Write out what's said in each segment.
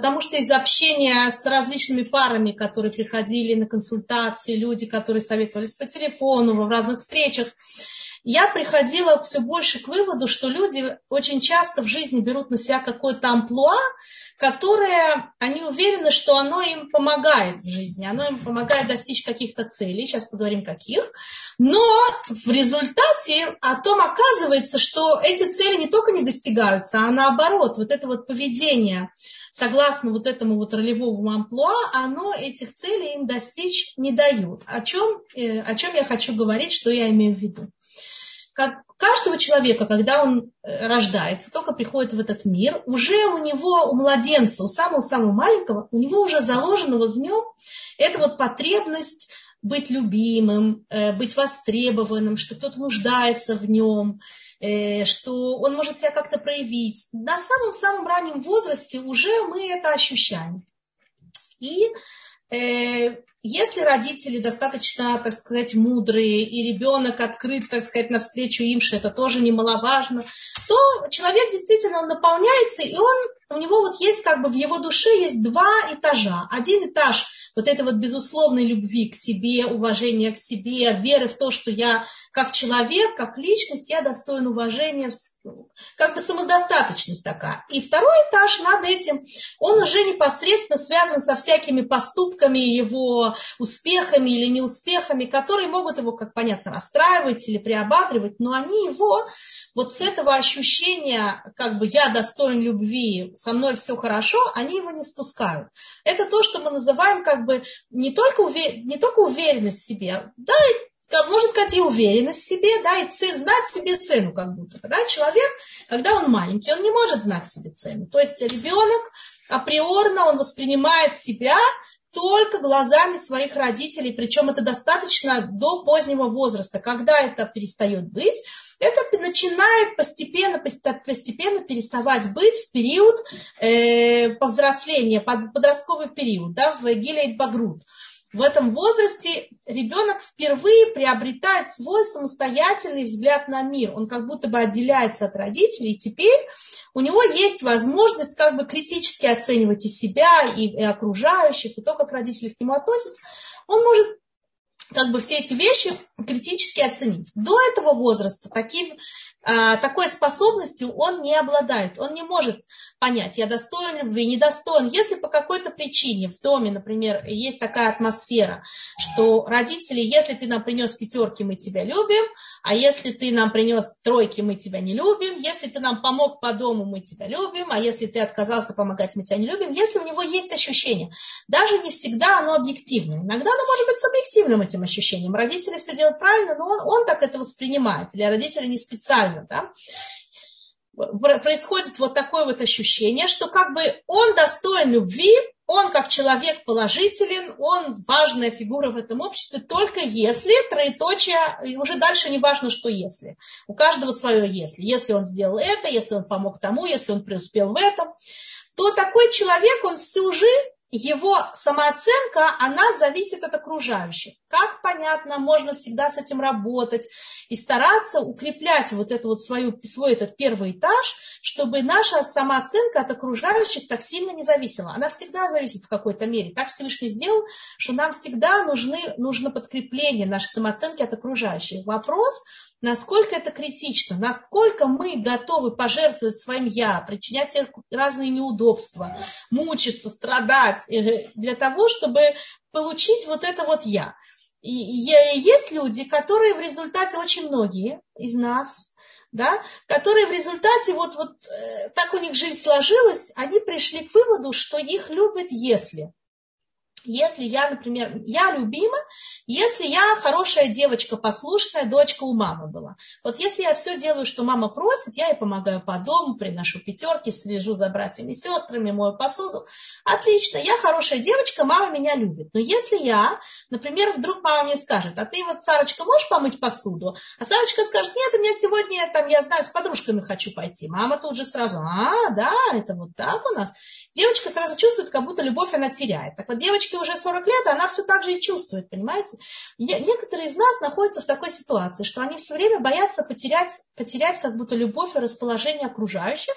потому что из общения с различными парами, которые приходили на консультации, люди, которые советовались по телефону, в разных встречах, я приходила все больше к выводу, что люди очень часто в жизни берут на себя какое-то амплуа, которое они уверены, что оно им помогает в жизни, оно им помогает достичь каких-то целей, сейчас поговорим каких, но в результате о том оказывается, что эти цели не только не достигаются, а наоборот, вот это вот поведение, согласно вот этому вот ролевому амплуа, оно этих целей им достичь не дает. О чем, э, о чем я хочу говорить, что я имею в виду как каждого человека, когда он э, рождается, только приходит в этот мир, уже у него, у младенца, у самого-самого маленького, у него уже заложена вот в нем эта вот потребность быть любимым, э, быть востребованным, что кто-то нуждается в нем, что он может себя как-то проявить. На самом-самом раннем возрасте уже мы это ощущаем. И если родители достаточно, так сказать, мудрые, и ребенок открыт, так сказать, навстречу им, что это тоже немаловажно, то человек действительно наполняется, и он, у него вот есть как бы в его душе есть два этажа. Один этаж вот этой вот безусловной любви к себе, уважения к себе, веры в то, что я как человек, как личность, я достоин уважения, как бы самодостаточность такая. И второй этаж над этим, он уже непосредственно связан со всякими поступками его, успехами или неуспехами, которые могут его, как понятно, расстраивать или приободривать, но они его вот с этого ощущения, как бы я достоин любви, со мной все хорошо, они его не спускают. Это то, что мы называем как бы не только, увер... не только уверенность в себе, да, можно сказать, и уверенность в себе, да, и цен, знать себе цену как будто. Да? Человек, когда он маленький, он не может знать себе цену. То есть ребенок априорно он воспринимает себя только глазами своих родителей, причем это достаточно до позднего возраста. Когда это перестает быть, это начинает постепенно, постепенно переставать быть в период э, повзросления, подростковый период, да, в Гилейт Багрут в этом возрасте ребенок впервые приобретает свой самостоятельный взгляд на мир. Он как будто бы отделяется от родителей, теперь у него есть возможность как бы критически оценивать и себя, и, и окружающих, и то, как родители к нему относятся. Он может как бы все эти вещи критически оценить. До этого возраста таким, а, такой способностью он не обладает. Он не может понять, я достоин любви, недостоин. Если по какой-то причине в доме, например, есть такая атмосфера, что родители, если ты нам принес пятерки, мы тебя любим, а если ты нам принес тройки, мы тебя не любим, если ты нам помог по дому, мы тебя любим, а если ты отказался помогать, мы тебя не любим, если у него есть ощущение, даже не всегда оно объективное, иногда оно может быть субъективным этим ощущением. Родители все делают правильно, но он, он так это воспринимает, или родители не специально, да происходит вот такое вот ощущение, что как бы он достоин любви, он как человек положителен, он важная фигура в этом обществе, только если, троеточие, уже дальше не важно, что если. У каждого свое если. Если он сделал это, если он помог тому, если он преуспел в этом, то такой человек, он всю жизнь его самооценка, она зависит от окружающих. Как понятно, можно всегда с этим работать и стараться укреплять вот эту вот свою, свой этот первый этаж, чтобы наша самооценка от окружающих так сильно не зависела. Она всегда зависит в какой-то мере. Так Всевышний сделал, что нам всегда нужны, нужно подкрепление нашей самооценки от окружающих. Вопрос, насколько это критично, насколько мы готовы пожертвовать своим «я», причинять разные неудобства, мучиться, страдать э, для того, чтобы получить вот это вот «я». И есть люди, которые в результате, очень многие из нас, да, которые в результате, вот, вот э, так у них жизнь сложилась, они пришли к выводу, что их любят, если. Если я, например, я любима, если я хорошая девочка, послушная, дочка у мамы была. Вот если я все делаю, что мама просит, я ей помогаю по дому, приношу пятерки, слежу за братьями и сестрами, мою посуду. Отлично, я хорошая девочка, мама меня любит. Но если я, например, вдруг мама мне скажет, а ты вот, Сарочка, можешь помыть посуду? А Сарочка скажет, нет, у меня сегодня, там, я знаю, с подружками хочу пойти. Мама тут же сразу, а, да, это вот так у нас. Девочка сразу чувствует, как будто любовь она теряет. Так вот, девочки девочке уже 40 лет, она все так же и чувствует, понимаете? Некоторые из нас находятся в такой ситуации, что они все время боятся потерять, потерять как будто любовь и расположение окружающих,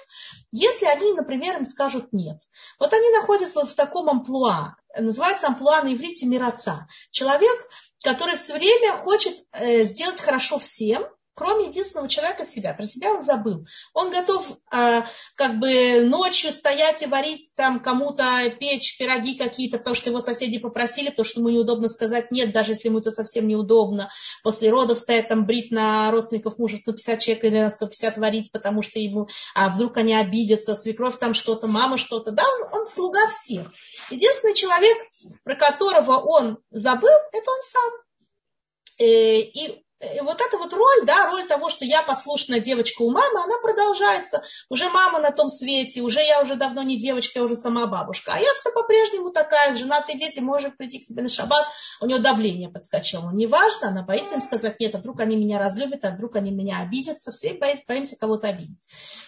если они, например, им скажут нет. Вот они находятся вот в таком амплуа, называется амплуа на иврите мираца. Человек, который все время хочет э, сделать хорошо всем, кроме единственного человека себя. Про себя он забыл. Он готов э, как бы ночью стоять и варить там кому-то печь пироги какие-то, потому что его соседи попросили, потому что ему неудобно сказать нет, даже если ему это совсем неудобно. После родов стоять там брить на родственников мужа 150 человек или на 150 варить, потому что ему, а вдруг они обидятся, свекровь там что-то, мама что-то. Да, он, он слуга всех. Единственный человек, про которого он забыл, это он сам. Э, и вот эта вот роль, да, роль того, что я послушная девочка у мамы, она продолжается. Уже мама на том свете, уже я уже давно не девочка, я уже сама бабушка. А я все по-прежнему такая, женатые дети, может прийти к себе на шаббат, у нее давление подскочило. Неважно, она боится им сказать нет, а вдруг они меня разлюбят, а вдруг они меня обидятся, все боимся кого-то обидеть.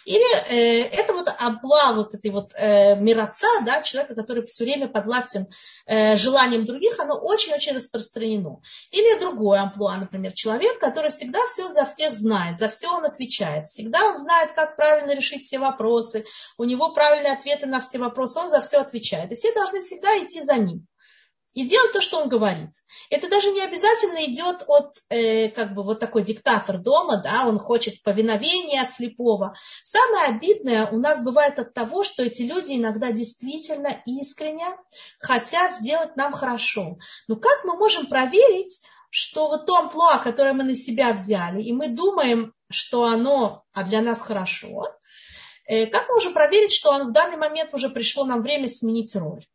Или э, это вот обла вот этой вот э, мираца, да, человека, который все время подвластен э, желаниям других, оно очень-очень распространено. Или другое амплуа, например, человек, человек, который всегда все за всех знает, за все он отвечает. Всегда он знает, как правильно решить все вопросы, у него правильные ответы на все вопросы, он за все отвечает. И все должны всегда идти за ним и делать то, что он говорит. Это даже не обязательно идет от, э, как бы, вот такой диктатор дома, да, он хочет повиновения слепого. Самое обидное у нас бывает от того, что эти люди иногда действительно искренне хотят сделать нам хорошо. Но как мы можем проверить, что вот то амплуа, которое мы на себя взяли, и мы думаем, что оно а для нас хорошо, э, как мы уже проверить, что в данный момент уже пришло нам время сменить роль?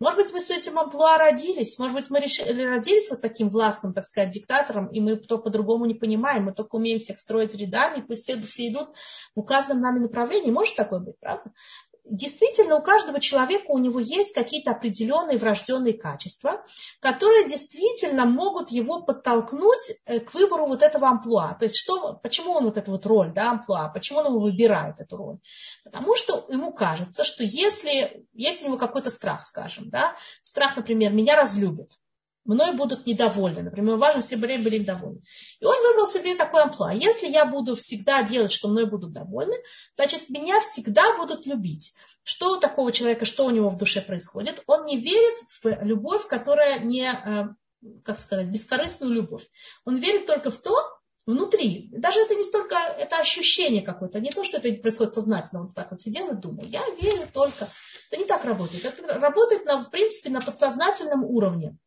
Может быть, мы с этим амплуа родились, может быть, мы решили, родились вот таким властным, так сказать, диктатором, и мы то по-другому не понимаем, мы только умеем всех строить рядами, пусть все, все идут в указанном нами направлении. Может такое быть, правда? Действительно у каждого человека у него есть какие-то определенные врожденные качества, которые действительно могут его подтолкнуть э, к выбору вот этого амплуа. То есть что, почему он вот эту вот роль, да, амплуа, почему он его выбирает эту роль? Потому что ему кажется, что если есть у него какой-то страх, скажем, да, страх, например, меня разлюбят, мной будут недовольны. Например, важно, все были, были довольны. И он выбрал себе такой амплуа. Если я буду всегда делать, что мной будут довольны, значит, меня всегда будут любить. Что у такого человека, что у него в душе происходит? Он не верит в любовь, которая не, э, как сказать, бескорыстную любовь. Он верит только в то, внутри. Даже это не столько, это ощущение какое-то, не то, что это происходит сознательно. Он так вот сидел и думал, я верю только. Это не так работает. Это работает, на, в принципе, на подсознательном уровне.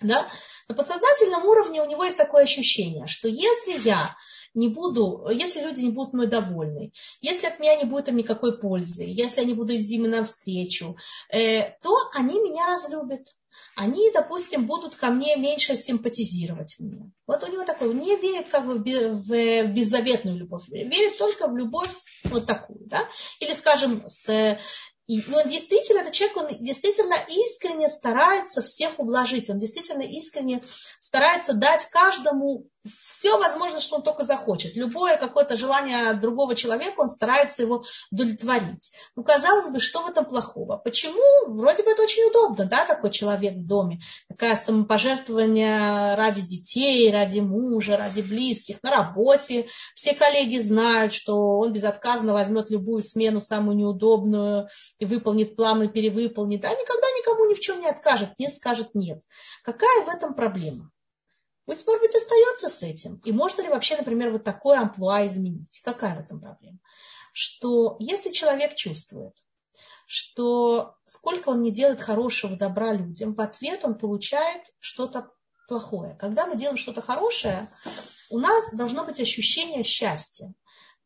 Да? На подсознательном уровне у него есть такое ощущение, что если я не буду, если люди не будут мной довольны, если от меня не будет им никакой пользы, если они будут идти мне навстречу, э, то они меня разлюбят. Они, допустим, будут ко мне меньше симпатизировать мне. Вот у него такое, не верит как бы в беззаветную любовь, верит только в любовь вот такую, да, или, скажем, с и он действительно, этот человек, он действительно искренне старается всех ублажить, он действительно искренне старается дать каждому все возможно, что он только захочет. Любое какое-то желание другого человека, он старается его удовлетворить. Ну, казалось бы, что в этом плохого? Почему? Вроде бы это очень удобно, да, такой человек в доме. Такое самопожертвование ради детей, ради мужа, ради близких, на работе. Все коллеги знают, что он безотказно возьмет любую смену, самую неудобную, и выполнит план, и перевыполнит. А никогда никому ни в чем не откажет, не скажет нет. Какая в этом проблема? Пусть, может быть, остается с этим. И можно ли вообще, например, вот такое амплуа изменить? Какая в этом проблема? Что если человек чувствует, что сколько он не делает хорошего добра людям, в ответ он получает что-то плохое. Когда мы делаем что-то хорошее, у нас должно быть ощущение счастья.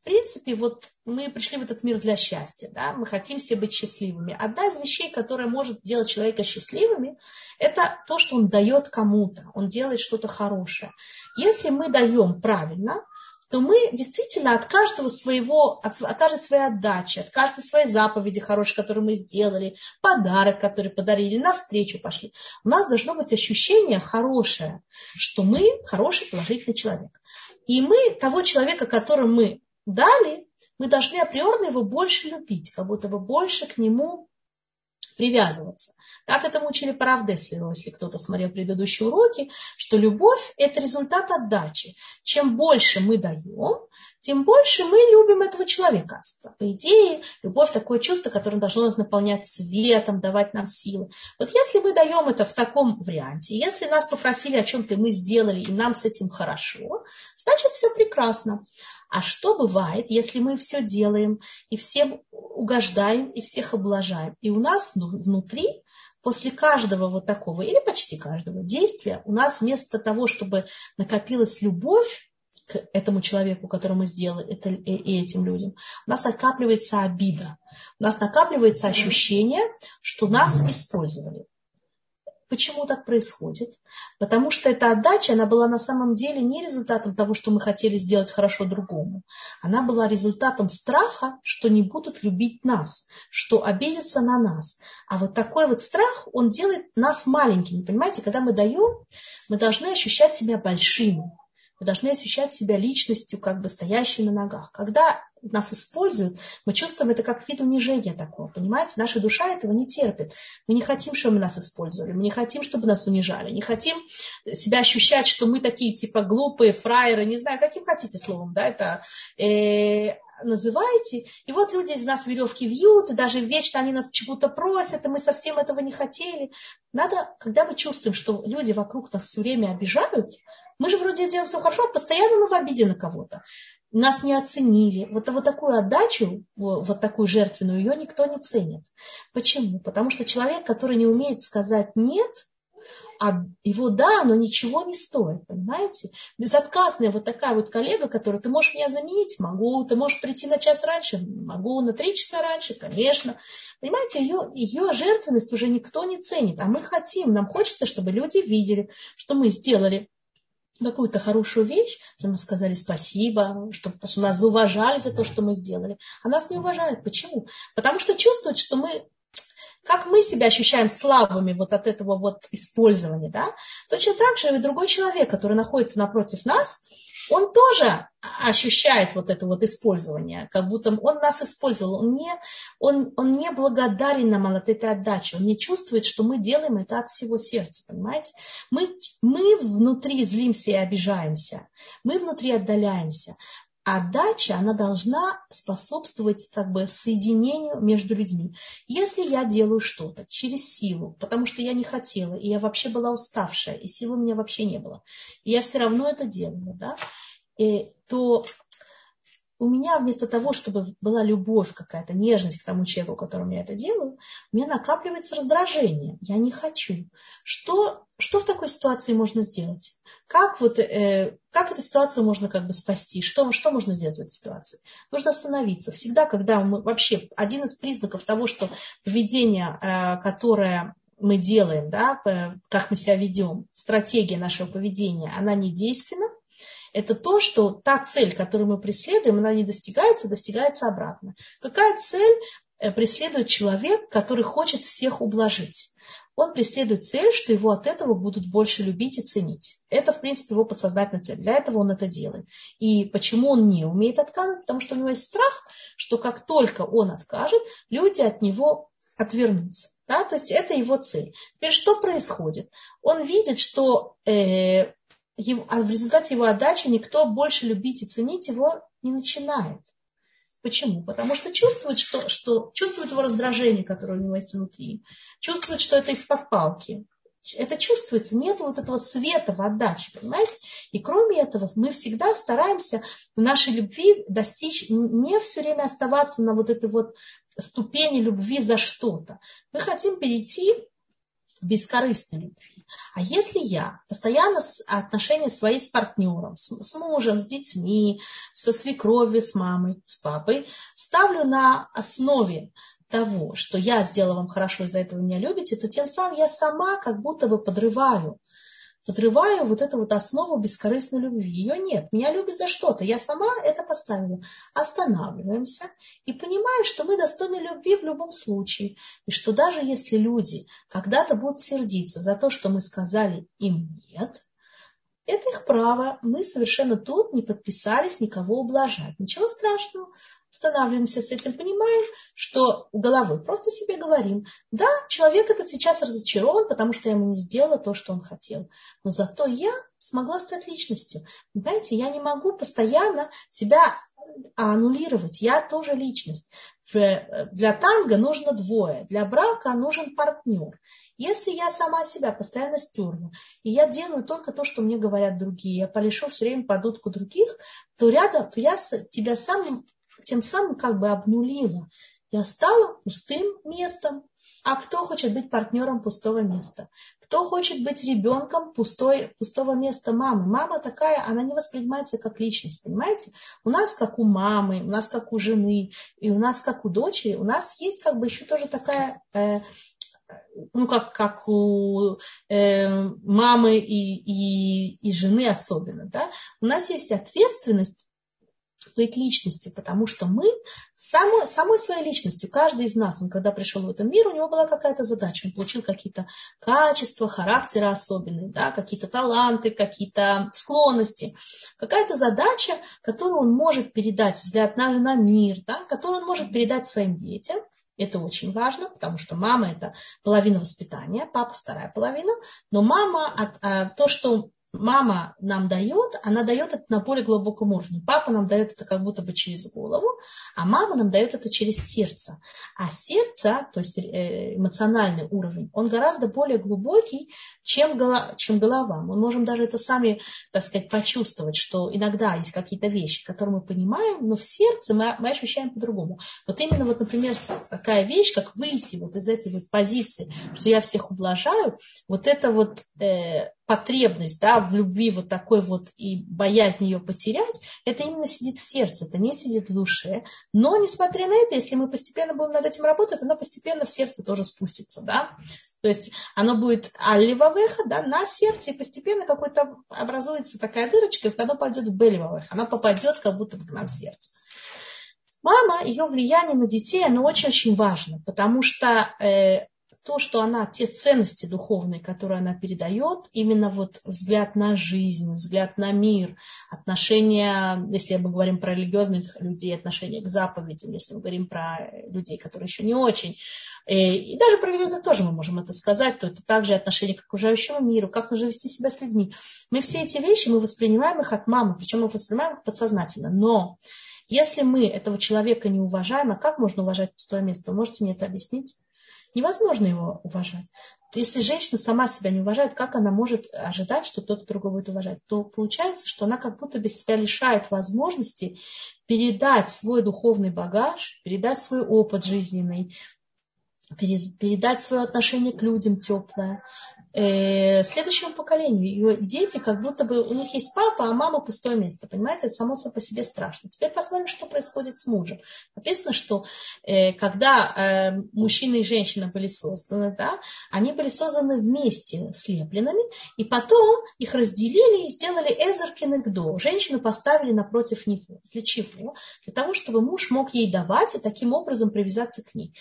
В принципе, вот мы пришли в этот мир для счастья, да, мы хотим все быть счастливыми. Одна из вещей, которая может сделать человека счастливыми, это то, что он дает кому-то, он делает что-то хорошее. Если мы даем правильно, то мы действительно от каждого своего, от, от каждой своей отдачи, от каждой своей заповеди хорошей, которую мы сделали, подарок, который подарили, навстречу пошли, у нас должно быть ощущение хорошее, что мы хороший положительный человек. И мы того человека, которому мы дали, мы должны априорно его больше любить, как будто бы больше к нему привязываться. Так этому учили Паравдеслеру, если кто-то смотрел предыдущие уроки, что любовь – это результат отдачи. Чем больше мы даем, тем больше мы любим этого человека. По идее, любовь – такое чувство, которое должно нас наполнять светом, давать нам силы. Вот если мы даем это в таком варианте, если нас попросили о чем-то, мы сделали, и нам с этим хорошо, значит, все прекрасно. А что бывает, если мы все делаем и всем угождаем, и всех облажаем, и у нас внутри после каждого вот такого, или почти каждого действия, у нас вместо того, чтобы накопилась любовь к этому человеку, которому мы сделали, это, и этим людям, у нас накапливается обида, у нас накапливается ощущение, что нас использовали. Почему так происходит? Потому что эта отдача, она была на самом деле не результатом того, что мы хотели сделать хорошо другому. Она была результатом страха, что не будут любить нас, что обидятся на нас. А вот такой вот страх, он делает нас маленькими. Понимаете, когда мы даем, мы должны ощущать себя большими. Мы должны ощущать себя личностью, как бы стоящей на ногах. Когда нас используют, мы чувствуем это как вид унижения такого, понимаете? Наша душа этого не терпит. Мы не хотим, чтобы нас использовали, мы не хотим, чтобы нас унижали, не хотим себя ощущать, что мы такие типа глупые, фраеры, не знаю, каким хотите словом, да, это э, называете. И вот люди из нас веревки вьют, и даже вечно они нас чего-то просят, и мы совсем этого не хотели. Надо, когда мы чувствуем, что люди вокруг нас все время обижают, мы же вроде делаем все хорошо, а постоянно мы в обиде на кого-то. Нас не оценили. Вот, вот такую отдачу, вот такую жертвенную, ее никто не ценит. Почему? Потому что человек, который не умеет сказать «нет», а его «да», оно ничего не стоит, понимаете? Безотказная вот такая вот коллега, которая, ты можешь меня заменить? Могу. Ты можешь прийти на час раньше? Могу. На три часа раньше? Конечно. Понимаете, ее, ее жертвенность уже никто не ценит, а мы хотим, нам хочется, чтобы люди видели, что мы сделали какую-то хорошую вещь, что мы сказали спасибо, что, нас зауважали за то, что мы сделали. А нас не уважают. Почему? Потому что чувствуют, что мы как мы себя ощущаем слабыми вот от этого вот использования, да, точно так же и другой человек, который находится напротив нас, он тоже ощущает вот это вот использование, как будто он нас использовал, он не, он, он не благодарен нам от этой отдачи, он не чувствует, что мы делаем это от всего сердца, понимаете? Мы, мы внутри злимся и обижаемся, мы внутри отдаляемся, а отдача, она должна способствовать как бы соединению между людьми. Если я делаю что-то через силу, потому что я не хотела, и я вообще была уставшая, и силы у меня вообще не было, и я все равно это делала, да, и, то у меня вместо того, чтобы была любовь какая-то, нежность к тому человеку, которому я это делаю, у меня накапливается раздражение. Я не хочу. Что, что в такой ситуации можно сделать? Как, вот, э, как эту ситуацию можно как бы спасти? Что, что можно сделать в этой ситуации? Нужно остановиться. Всегда, когда мы вообще, один из признаков того, что поведение, э, которое мы делаем, да, как мы себя ведем, стратегия нашего поведения, она не действенна, это то, что та цель, которую мы преследуем, она не достигается, достигается обратно. Какая цель э, преследует человек, который хочет всех ублажить? Он преследует цель, что его от этого будут больше любить и ценить. Это, в принципе, его подсознательная цель. Для этого он это делает. И почему он не умеет отказывать? Потому что у него есть страх, что как только он откажет, люди от него отвернутся. Да? То есть это его цель. Теперь что происходит? Он видит, что э, а в результате его отдачи никто больше любить и ценить его не начинает. Почему? Потому что чувствует, что, что чувствует его раздражение, которое у него есть внутри, чувствует, что это из-под палки. Это чувствуется, нет вот этого света в отдаче, понимаете? И кроме этого, мы всегда стараемся в нашей любви достичь, не все время оставаться на вот этой вот ступени любви за что-то. Мы хотим перейти любви. А если я постоянно отношения свои с партнером, с, с мужем, с детьми, со свекровью, с мамой, с папой, ставлю на основе того, что я сделала вам хорошо, из-за этого меня любите, то тем самым я сама как будто бы подрываю подрываю вот эту вот основу бескорыстной любви. Ее нет. Меня любят за что-то. Я сама это поставила. Останавливаемся и понимаем, что мы достойны любви в любом случае. И что даже если люди когда-то будут сердиться за то, что мы сказали им нет, Это их право. Мы совершенно тут не подписались никого ублажать. Ничего страшного. Останавливаемся с этим, понимаем, что у головы просто себе говорим, да, человек этот сейчас разочарован, потому что я ему не сделала то, что он хотел. Но зато я смогла стать личностью. Понимаете, я не могу постоянно себя аннулировать. Я тоже личность. Для танго нужно двое, для брака нужен партнер. Если я сама себя постоянно стерла, и я делаю только то, что мне говорят другие, я полишу все время под утку других, то рядом, то я тебя сам, тем самым как бы обнулила. Я стала пустым местом. А кто хочет быть партнером пустого места? Кто хочет быть ребенком пустой, пустого места мамы? Мама такая, она не воспринимается как личность, понимаете? У нас как у мамы, у нас как у жены, и у нас как у дочери, у нас есть как бы еще тоже такая э, ну, как, как у э, мамы и, и, и жены особенно, да, у нас есть ответственность быть личностью, потому что мы самой, самой своей личностью, каждый из нас, он когда пришел в этот мир, у него была какая-то задача, он получил какие-то качества, характеры особенные, да, какие-то таланты, какие-то склонности, какая-то задача, которую он может передать, взгляд на, на мир, да, которую он может передать своим детям, это очень важно, потому что мама это половина воспитания, папа вторая половина. Но мама, а, то, что мама нам дает, она дает это на более глубоком уровне. Папа нам дает это как будто бы через голову, а мама нам дает это через сердце. А сердце, то есть э, эмоциональный уровень, он гораздо более глубокий, чем, голова, чем голова. Мы можем даже это сами, так сказать, почувствовать, что иногда есть какие-то вещи, которые мы понимаем, но в сердце мы, мы ощущаем по-другому. Вот именно, вот, например, такая вещь, как выйти вот из этой вот позиции, что я всех ублажаю, вот это вот э, потребность да, в любви вот такой вот и боязнь ее потерять, это именно сидит в сердце, это не сидит в душе. Но, несмотря на это, если мы постепенно будем над этим работать, оно постепенно в сердце тоже спустится. Да? То есть оно будет алливавеха да, на сердце, и постепенно какой-то образуется такая дырочка, и оно пойдет в беливавеха, она попадет как будто бы к нам в сердце. Мама, ее влияние на детей, оно очень-очень важно, потому что э, то, что она, те ценности духовные, которые она передает, именно вот взгляд на жизнь, взгляд на мир, отношения, если мы говорим про религиозных людей, отношения к заповедям, если мы говорим про людей, которые еще не очень, э, и даже про религиозных тоже мы можем это сказать, то это также отношение к окружающему миру, как нужно вести себя с людьми. Мы все эти вещи, мы воспринимаем их от мамы, причем мы воспринимаем их подсознательно. Но если мы этого человека не уважаем, а как можно уважать пустое место? Вы можете мне это объяснить? Невозможно его уважать. Если женщина сама себя не уважает, как она может ожидать, что кто-то другой будет уважать? То получается, что она как будто без себя лишает возможности передать свой духовный багаж, передать свой опыт жизненный, передать свое отношение к людям теплое, э, следующему поколению. Ее дети, как будто бы у них есть папа, а мама пустое место. Понимаете, это само по себе страшно. Теперь посмотрим, что происходит с мужем. Написано, что э, когда э, мужчина и женщина были созданы, да, они были созданы вместе слепленными, и потом их разделили и сделали эзеркин и гдо. Женщину поставили напротив него. Для чего? Для того, чтобы муж мог ей давать и таким образом привязаться к ней.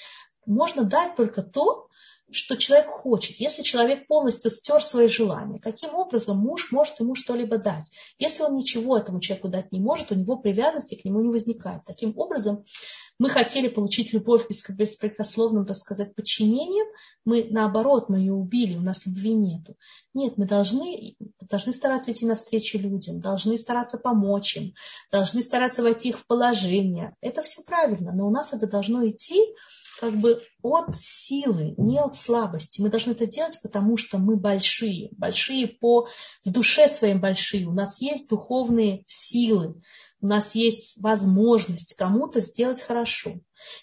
Можно дать только то, что человек хочет, если человек полностью стер свои желания, каким образом муж может ему что-либо дать? Если он ничего этому человеку дать не может, у него привязанности к нему не возникает. Таким образом, мы хотели получить любовь беспрекословным, так сказать, подчинением, мы наоборот, мы ее убили, у нас любви нету. Нет, мы должны, должны стараться идти навстречу людям, должны стараться помочь им, должны стараться войти их в положение. Это все правильно, но у нас это должно идти как бы от силы, не от слабости. Мы должны это делать, потому что мы большие, большие по в душе своим большие. У нас есть духовные силы, у нас есть возможность кому-то сделать хорошо.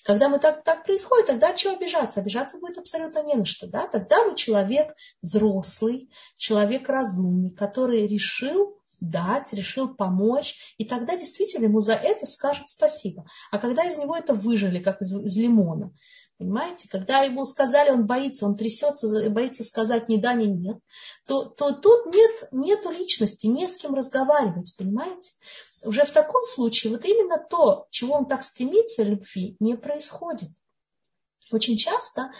Когда мы так, так происходит, тогда чего обижаться? Обижаться будет абсолютно не на что. Да? Тогда вы человек взрослый, человек разумный, который решил дать, решил помочь, и тогда действительно ему за это скажут спасибо. А когда из него это выжили, как из, из лимона, понимаете, когда ему сказали, он боится, он трясется, боится сказать ни да, ни нет, то, то тут нет, нету личности, не с кем разговаривать, понимаете. Уже в таком случае вот именно то, чего он так стремится, любви, не происходит. Очень часто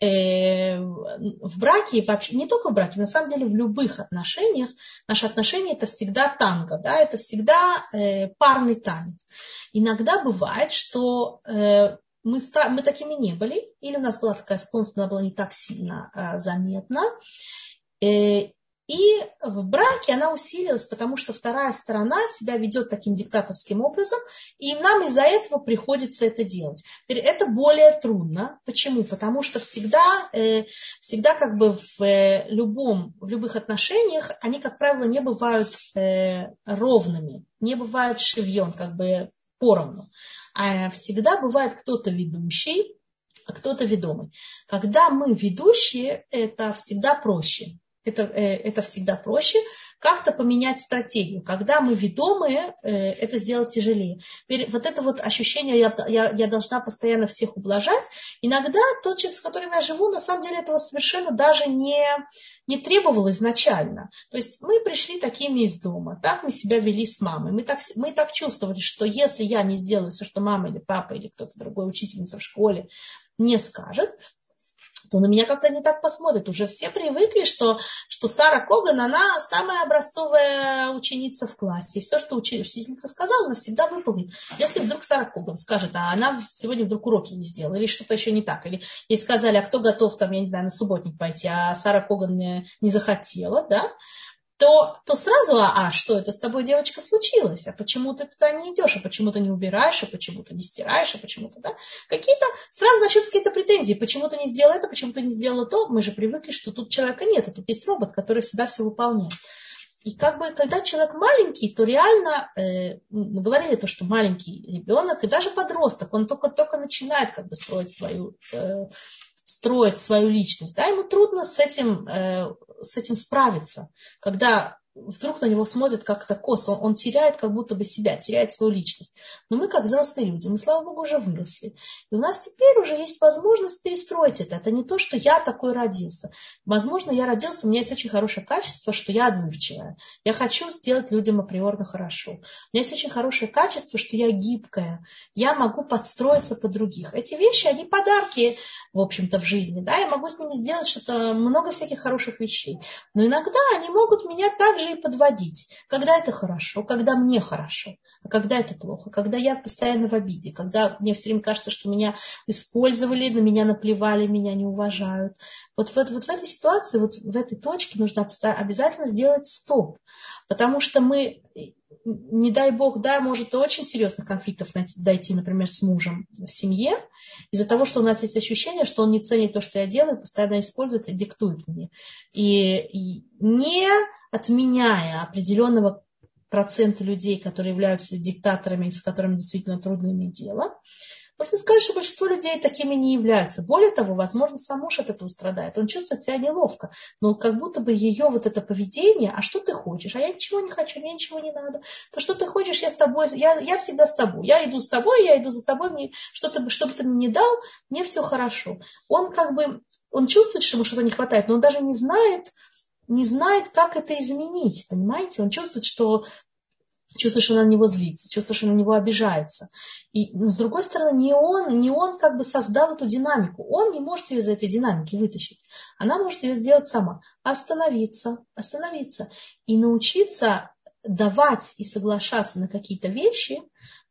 э, в браке, вообще не только в браке, на самом деле в любых отношениях, наши отношения это всегда танго, да, это всегда э, парный танец. Иногда бывает, что э, мы, мы такими не были, или у нас была такая склонность, она была не так сильно э, заметна. И в браке она усилилась, потому что вторая сторона себя ведет таким диктаторским образом, и нам из-за этого приходится это делать. Теперь это более трудно. Почему? Потому что всегда, э, всегда как бы в э, любом, в любых отношениях они, как правило, не бывают э, ровными, не бывают шевьон, как бы поровну. А всегда бывает кто-то ведущий, а кто-то ведомый. Когда мы ведущие, это всегда проще это, э, это всегда проще, как-то поменять стратегию. Когда мы ведомые, э, это сделать тяжелее. Вот это вот ощущение, я, я, я должна постоянно всех ублажать. Иногда тот человек, с которым я живу, на самом деле этого совершенно даже не, не требовал изначально. То есть мы пришли такими из дома, так мы себя вели с мамой. Мы так, мы так чувствовали, что если я не сделаю все, что мама или папа или кто-то другой учительница в школе не скажет, то на меня как-то не так посмотрят. Уже все привыкли, что, что Сара Коган, она самая образцовая ученица в классе. И все, что учительница сказала, она всегда выполнит. Если вдруг Сара Коган скажет, а она сегодня вдруг уроки не сделала, или что-то еще не так, или ей сказали, а кто готов там, я не знаю, на субботник пойти, а Сара Коган не, не захотела, да, то, то сразу, а, а что это с тобой, девочка, случилось? А почему ты туда не идешь? А почему ты не убираешь? А почему ты не стираешь? А почему ты, да? Какие-то, сразу начнутся какие-то претензии. Почему ты не сделал это? Почему ты не сделала то? Мы же привыкли, что тут человека нет, а тут есть робот, который всегда все выполняет. И как бы, когда человек маленький, то реально, э, мы говорили то, что маленький ребенок и даже подросток, он только-только начинает как бы строить свою, э, строить свою личность. Да, ему трудно с этим э, с этим справиться, когда вдруг на него смотрят как-то косо, он, он теряет как будто бы себя, теряет свою личность. Но мы как взрослые люди, мы, слава богу, уже выросли. И у нас теперь уже есть возможность перестроить это. Это не то, что я такой родился. Возможно, я родился, у меня есть очень хорошее качество, что я отзывчивая. Я хочу сделать людям априорно хорошо. У меня есть очень хорошее качество, что я гибкая. Я могу подстроиться под других. Эти вещи, они подарки, в общем-то, в жизни. Да? Я могу с ними сделать что-то, много всяких хороших вещей. Но иногда они могут меня также и подводить. Когда это хорошо, когда мне хорошо, а когда это плохо, когда я постоянно в обиде, когда мне все время кажется, что меня использовали, на меня наплевали, меня не уважают. Вот, вот, вот в этой ситуации, вот в этой точке нужно обязательно сделать стоп. Потому что мы, не дай бог, да, может очень серьезных конфликтов дойти, например, с мужем в семье, из-за того, что у нас есть ощущение, что он не ценит то, что я делаю, постоянно использует и диктует мне. И не отменяя определенного процента людей, которые являются диктаторами, с которыми действительно трудно иметь дело, можно сказать, что большинство людей такими не являются. Более того, возможно, сам муж от этого страдает. Он чувствует себя неловко. Но как будто бы ее вот это поведение, а что ты хочешь? А я ничего не хочу, мне ничего не надо. То, что ты хочешь, я с тобой, я, я всегда с тобой. Я иду с тобой, я иду за тобой, мне, что, ты, что бы ты мне не дал, мне все хорошо. Он как бы, он чувствует, что ему что-то не хватает, но он даже не знает, не знает, как это изменить, понимаете? Он чувствует, что чувствует, что она на него злится, чувствует, что на него обижается. И но с другой стороны, не он, не он как бы создал эту динамику. Он не может ее из этой динамики вытащить. Она может ее сделать сама. Остановиться, остановиться. И научиться давать и соглашаться на какие-то вещи,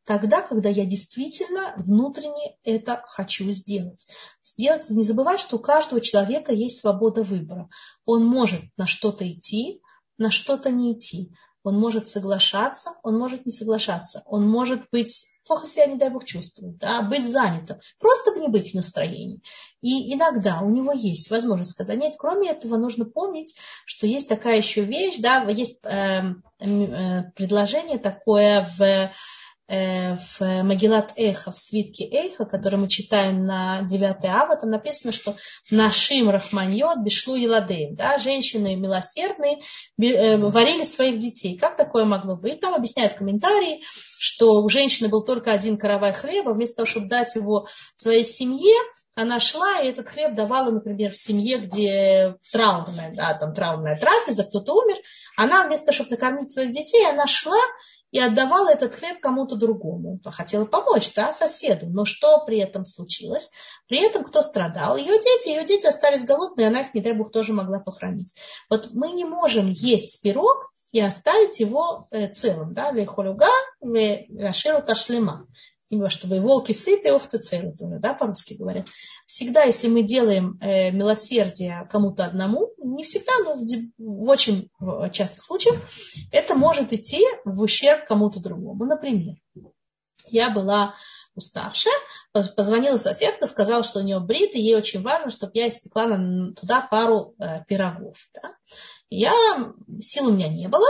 тогда, когда я действительно внутренне это хочу сделать. сделать. Не забывать, что у каждого человека есть свобода выбора. Он может на что-то идти, на что-то не идти. Он может соглашаться, он может не соглашаться. Он может быть плохо себя, не дай бог, чувствовать, да, быть занятым, просто не быть в настроении. И иногда у него есть возможность сказать, нет, кроме этого нужно помнить, что есть такая еще вещь, да, есть э, э, предложение такое в в Магилат Эха, в свитке Эйха, который мы читаем на 9 ава, там написано, что нашим рахманьот бишлу еладеем, да, женщины милосердные э, варили своих детей. Как такое могло быть? Там объясняют комментарии, что у женщины был только один каравай хлеба, вместо того, чтобы дать его своей семье, она шла, и этот хлеб давала, например, в семье, где травмная, да, там травмная трапеза, кто-то умер, она вместо того, чтобы накормить своих детей, она шла и отдавала этот хлеб кому-то другому. Хотела помочь, да, соседу. Но что при этом случилось? При этом кто страдал? Ее дети. Ее дети остались голодные, она их, не дай бог, тоже могла похоронить. Вот мы не можем есть пирог и оставить его э, целым. Да? Лехолюга, лешеру чтобы волки сыты, овцы целы да, по-русски говоря. Всегда, если мы делаем э, милосердие кому-то одному, не всегда, но в, в очень в частых случаях, это может идти в ущерб кому-то другому. Например, я была уставшая, позвонила соседка, сказала, что у нее брит, и ей очень важно, чтобы я испекла туда пару э, пирогов. Да? Я, сил у меня не было,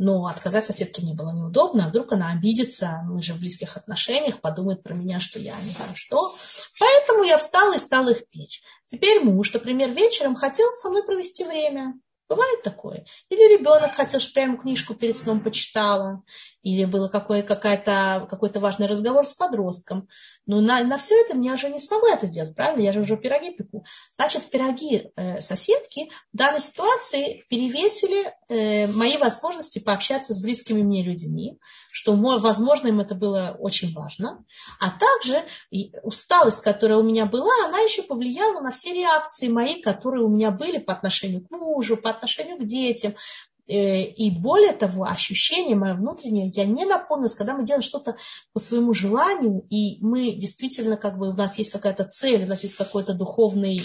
но отказать соседке мне было неудобно, а вдруг она обидится, мы же в близких отношениях, подумает про меня, что я не знаю что. Поэтому я встала и стала их печь. Теперь муж, например, вечером хотел со мной провести время. Бывает такое. Или ребенок хотел, чтобы я книжку перед сном почитала. Или был какой, какой-то, важный разговор с подростком. Но на, на все это я уже не смогла это сделать, правильно? Я же уже пироги пеку. Значит, пироги э, соседки в данной ситуации перевесили э, мои возможности пообщаться с близкими мне людьми, что, возможно, им это было очень важно. А также усталость, которая у меня была, она еще повлияла на все реакции мои, которые у меня были по отношению к мужу, по отношению к детям, Э, и более того, ощущение мое внутреннее, я не наполнилась, когда мы делаем что-то по своему желанию, и мы действительно, как бы у нас есть какая-то цель, у нас есть какой-то духовный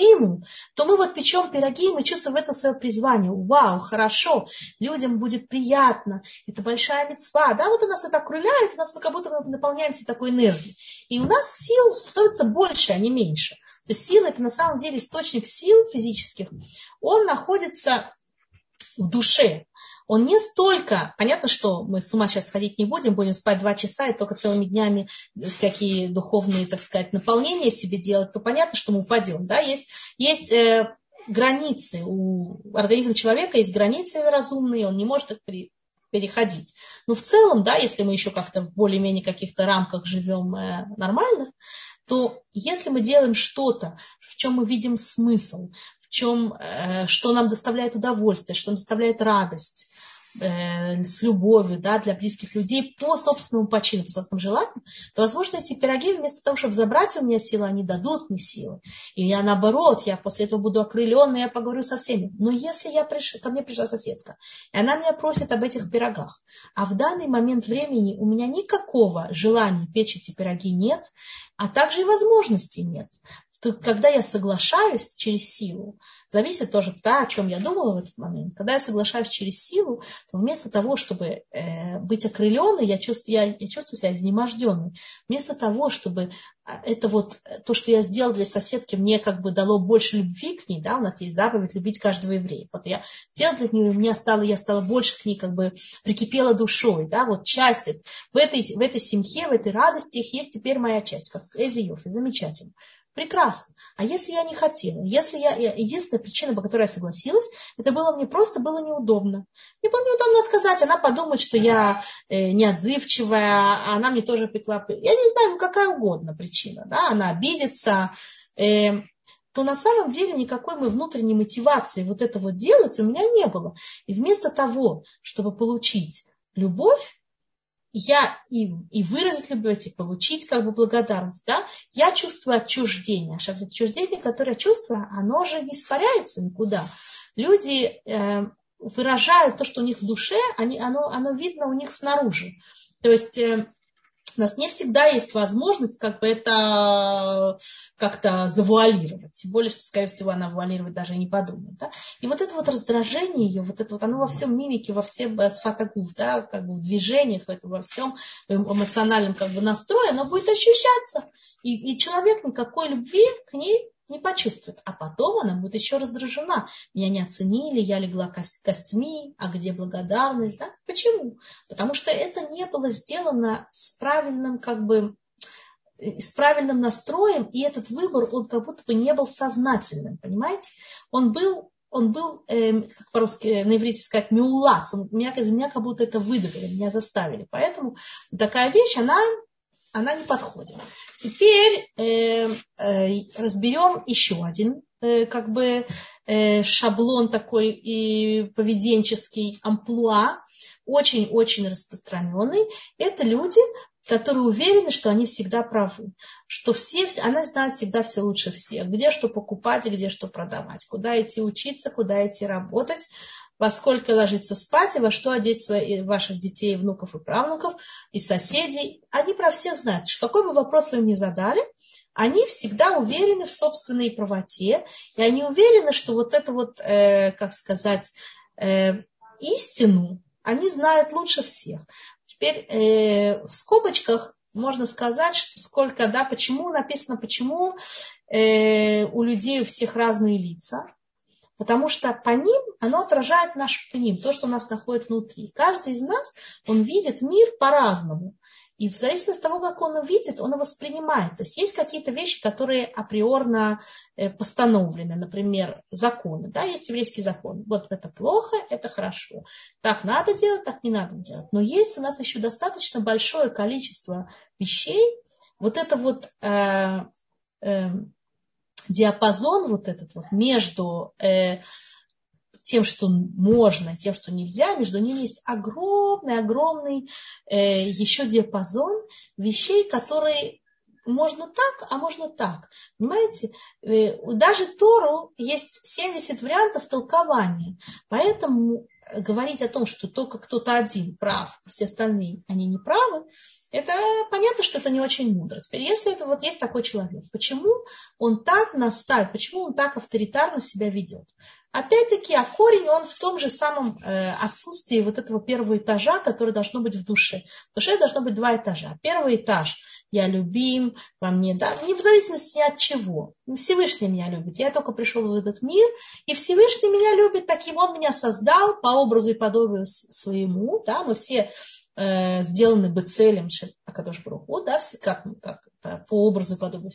стимул, то мы вот печем пироги, и мы чувствуем в этом свое призвание. Вау, хорошо, людям будет приятно, это большая мецва. Да, вот у нас это окрыляет, у нас мы как будто мы наполняемся такой энергией. И у нас сил становится больше, а не меньше. То есть сила это на самом деле источник сил физических. Он находится в душе. Он не столько, понятно, что мы с ума сейчас ходить не будем, будем спать два часа и только целыми днями всякие духовные, так сказать, наполнения себе делать, то понятно, что мы упадем. Да? Есть, есть э, границы, у организма человека есть границы разумные, он не может их при, переходить. Но в целом, да, если мы еще как-то в более-менее каких-то рамках живем э, нормальных, то если мы делаем что-то, в чем мы видим смысл, чем, э, что нам доставляет удовольствие, что нам доставляет радость, э, с любовью да, для близких людей по собственному почину, по собственному желанию, то, возможно, эти пироги вместо того, чтобы забрать у меня силы, они дадут мне силы. И я наоборот, я после этого буду окрыленной, я поговорю со всеми. Но если я приш... ко мне пришла соседка, и она меня просит об этих пирогах, а в данный момент времени у меня никакого желания печь эти пироги нет, а также и возможности нет, то когда я соглашаюсь через силу, зависит тоже да, о чем я думала в этот момент. Когда я соглашаюсь через силу, то вместо того, чтобы э, быть окрыленной, я чувствую, я, я чувствую себя изнеможденной. Вместо того, чтобы а, это вот э, то, что я сделала для соседки, мне как бы дало больше любви к ней, да, у нас есть заповедь любить каждого еврея. Вот я сделала для нее, меня стало, я стала больше к ней как бы прикипела душой, да, вот часть в этой, в этой семье, в этой радости их есть теперь моя часть, как Эзи Йофи, замечательно. Прекрасно. А если я не хотела? Если я, единственная причина, по которой я согласилась, это было мне просто было неудобно. Мне было неудобно отказать. Она подумает, что я э, неотзывчивая, а она мне тоже пекла. Я не знаю, ну какая угодно причина. Да? Она обидится. Э, то на самом деле никакой моей внутренней мотивации вот это вот делать у меня не было. И вместо того, чтобы получить любовь, я и, и выразить любовь, и получить как бы благодарность, да, я чувствую отчуждение. А отчуждение, которое я чувствую, оно же не испаряется никуда. Люди э, выражают то, что у них в душе, они, оно, оно видно у них снаружи. То есть э, у нас не всегда есть возможность как бы это как-то завуалировать. Тем более, что, скорее всего, она вуалировать даже и не подумает. Да? И вот это вот раздражение ее, вот это вот, оно во всем мимике, во всем э, сфатагуф, да, как бы в движениях, это во всем эмоциональном как бы настрое, оно будет ощущаться. И, и человек никакой любви к ней не почувствует. А потом она будет еще раздражена. Меня не оценили, я легла кость, костьми, а где благодарность? Да? Почему? Потому что это не было сделано с правильным, как бы, с правильным настроем, и этот выбор, он как будто бы не был сознательным, понимаете? Он был он был, э, как по-русски, на иврите сказать, миулац. меня, меня как будто это выдавили, меня заставили. Поэтому такая вещь, она она не подходит. Теперь э, э, разберем еще один э, как бы э, шаблон такой и поведенческий амплуа, очень-очень распространенный. Это люди, которые уверены, что они всегда правы, что все, она знает всегда все лучше всех, где что покупать и где что продавать, куда идти учиться, куда идти работать, во сколько ложиться спать и во что одеть свои, ваших детей, внуков и правнуков, и соседей. Они про всех знают. Какой бы вопрос вы им ни задали, они всегда уверены в собственной правоте, и они уверены, что вот это вот, э, как сказать, э, истину они знают лучше всех. Теперь э, в скобочках можно сказать, что сколько, да, почему написано, почему э, у людей у всех разные лица. Потому что по ним оно отражает наш ним, то, что у нас находится внутри. Каждый из нас, он видит мир по-разному. И в зависимости от того, как он видит, он его воспринимает. То есть есть какие-то вещи, которые априорно э, постановлены, например, законы. Да, есть еврейский закон. Вот это плохо, это хорошо. Так надо делать, так не надо делать. Но есть у нас еще достаточно большое количество вещей. Вот это вот э, э, диапазон вот этот вот между э, тем, что можно, тем, что нельзя, между ними есть огромный-огромный э, еще диапазон вещей, которые можно так, а можно так. Понимаете? Э, даже Тору есть 70 вариантов толкования. Поэтому говорить о том, что только кто-то один прав, а все остальные они не правы, это понятно, что это не очень мудро. Теперь, если это вот есть такой человек, почему он так настаивает, почему он так авторитарно себя ведет? Опять-таки, а корень он в том же самом э, отсутствии вот этого первого этажа, который должно быть в душе. В душе должно быть два этажа. Первый этаж – я любим, во мне, да, не в зависимости от чего. Всевышний меня любит. Я только пришел в этот мир, и Всевышний меня любит, таким он меня создал по образу и подобию своему. Да, мы все э, сделаны бы целем Акадош Бруху, да, как, как по образу и подобию.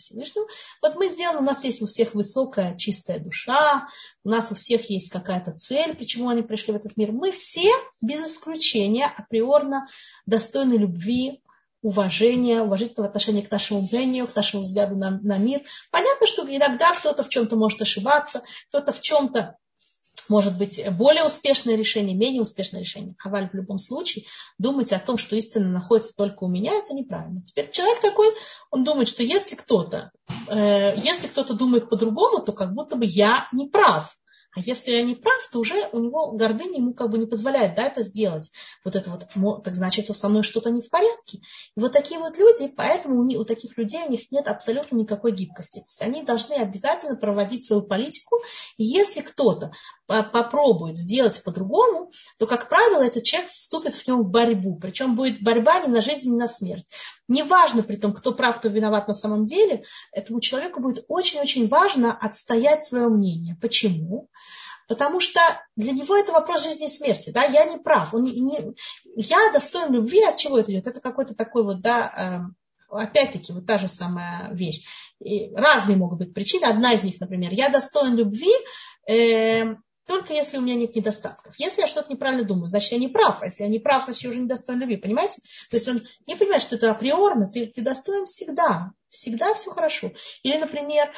Вот мы сделаны, у нас есть у всех высокая чистая душа, у нас у всех есть какая-то цель, почему они пришли в этот мир. Мы все, без исключения, априорно достойны любви, уважения, уважительного отношения к нашему мнению, к нашему взгляду на, на мир. Понятно, что иногда кто-то в чем-то может ошибаться, кто-то в чем-то может быть более успешное решение, менее успешное решение. Хаваль в любом случае думать о том, что истина находится только у меня, это неправильно. Теперь человек такой, он думает, что если кто-то, э, если кто-то думает по-другому, то как будто бы я не прав. А если я не прав, то уже у него гордыня ему как бы не позволяет да, это сделать. Вот это вот, так значит, со мной что-то не в порядке. И вот такие вот люди, поэтому у, них, у таких людей у них нет абсолютно никакой гибкости. То есть они должны обязательно проводить свою политику. И если кто-то попробует сделать по-другому, то, как правило, этот человек вступит в нем в борьбу. Причем будет борьба не на жизнь, не на смерть. Неважно при том, кто прав, кто виноват на самом деле, этому человеку будет очень-очень важно отстоять свое мнение. Почему? Потому что для него это вопрос жизни и смерти. Да? Я не прав. Он не, не, я достоин любви. От чего это идет? Это какой-то такой вот, да, э, опять-таки, вот та же самая вещь. И разные могут быть причины. Одна из них, например, я достоин любви, э, только если у меня нет недостатков. Если я что-то неправильно думаю, значит, я не прав. А если я не прав, значит, я уже не достоин любви. Понимаете? То есть он не понимает, что это априорно. Ты, ты достоин всегда. Всегда все хорошо. Или, например,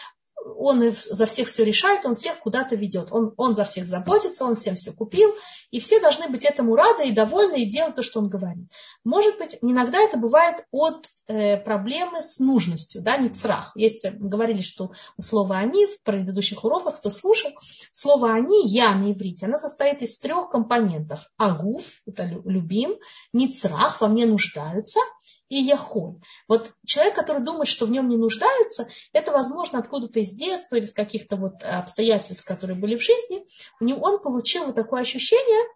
он за всех все решает, он всех куда-то ведет. Он, он за всех заботится, он всем все купил, и все должны быть этому рады и довольны и делать то, что он говорит. Может быть, иногда это бывает от э, проблемы с нужностью, да, не црах. Есть, э, говорили, что слово «они» в предыдущих уроках, кто слушал, слово «они», «я» на иврите, оно состоит из трех компонентов. Агуф, это любим, ницрах, во мне нуждаются, и яхоль. Вот человек, который думает, что в нем не нуждаются, это, возможно, откуда-то из детства или из каких-то вот обстоятельств, которые были в жизни, у него, он получил вот такое ощущение,